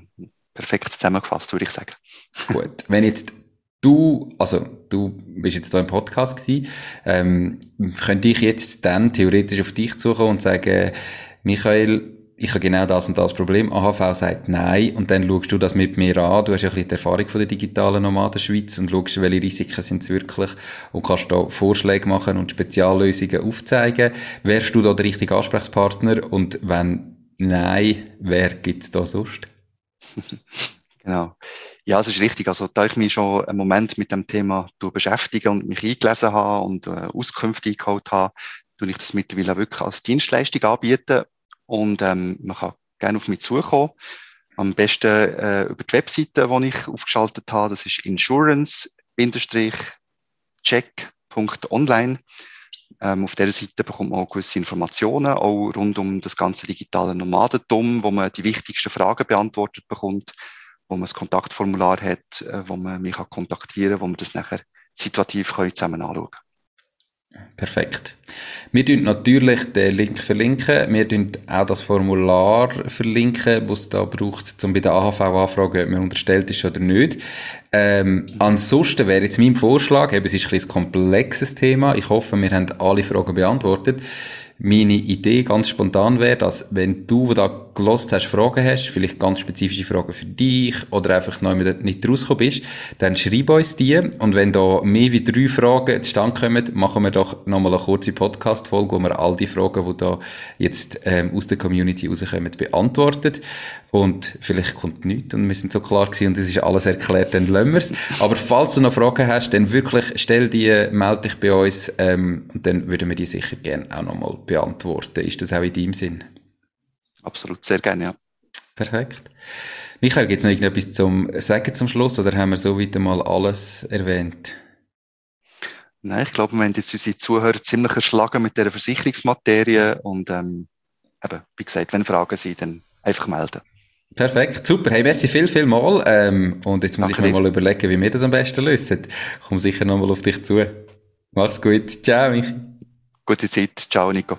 Perfekt zusammengefasst, würde ich sagen. Gut. Wenn jetzt du, also du bist jetzt da im Podcast gewesen, ähm, könnte ich jetzt dann theoretisch auf dich suchen und sagen, Michael, ich habe genau das und das Problem. AHV sagt nein und dann schaust du das mit mir an. Du hast ja ein bisschen die Erfahrung von der digitalen Nomaden Schweiz und schaust, welche Risiken sind es wirklich und kannst da Vorschläge machen und Speziallösungen aufzeigen. Wärst du da der richtige Ansprechpartner und wenn nein, wer gibt es da sonst? genau. Ja, es ist richtig. Also, da ich mich schon einen Moment mit dem Thema beschäftige und mich eingelesen habe und äh, Auskünfte eingeholt habe, tue ich das mittlerweile wirklich als Dienstleistung anbieten und ähm, man kann gerne auf mich zukommen. Am besten äh, über die Webseite, die ich aufgeschaltet habe. Das ist insurance-check.ch. online. Ähm, auf dieser Seite bekommt man auch gewisse Informationen, auch rund um das ganze digitale Nomadentum, wo man die wichtigsten Fragen beantwortet bekommt, wo man ein Kontaktformular hat, äh, wo man mich kontaktieren kann, wo man das nachher situativ zusammen anschauen kann. Perfekt. Wir tun natürlich den Link verlinken. Wir tun auch das Formular verlinken, das es da braucht, um bei der AHV anfragen, ob man unterstellt ist oder nicht. Ähm, ansonsten wäre jetzt mein Vorschlag, eben, es ist ein, ein komplexes Thema. Ich hoffe, wir haben alle Fragen beantwortet meine Idee ganz spontan wäre, dass wenn du, da gelost hast, Fragen hast, vielleicht ganz spezifische Fragen für dich oder einfach noch nicht rausgekommen bist, dann schreib uns die und wenn da mehr wie drei Fragen zustande kommen, machen wir doch nochmal eine kurze Podcast-Folge, wo wir all die Fragen, die da jetzt ähm, aus der Community rauskommen, beantwortet und vielleicht kommt nichts und wir sind so klar gewesen und es ist alles erklärt, dann lassen wir es. Aber falls du noch Fragen hast, dann wirklich stell die, melde dich bei uns ähm, und dann würden wir die sicher gerne auch nochmal beantworten. Ist das auch in deinem Sinn? Absolut, sehr gerne, ja. Perfekt. Michael, gibt es noch irgendetwas zum Sagen zum Schluss oder haben wir so weit mal alles erwähnt? Nein, ich glaube, wir haben jetzt unsere Zuhörer ziemlich erschlagen mit dieser Versicherungsmaterie und ähm, eben, wie gesagt, wenn Fragen sind, dann einfach melden. Perfekt, super. Hey, merci viel, viel mal. Ähm, und jetzt muss Danke ich mir mal überlegen, wie wir das am besten lösen. Ich komme sicher nochmal auf dich zu. Mach's gut. Ciao, Michi. Gute Zeit. Ciao, Nico.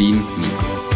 dein Nico.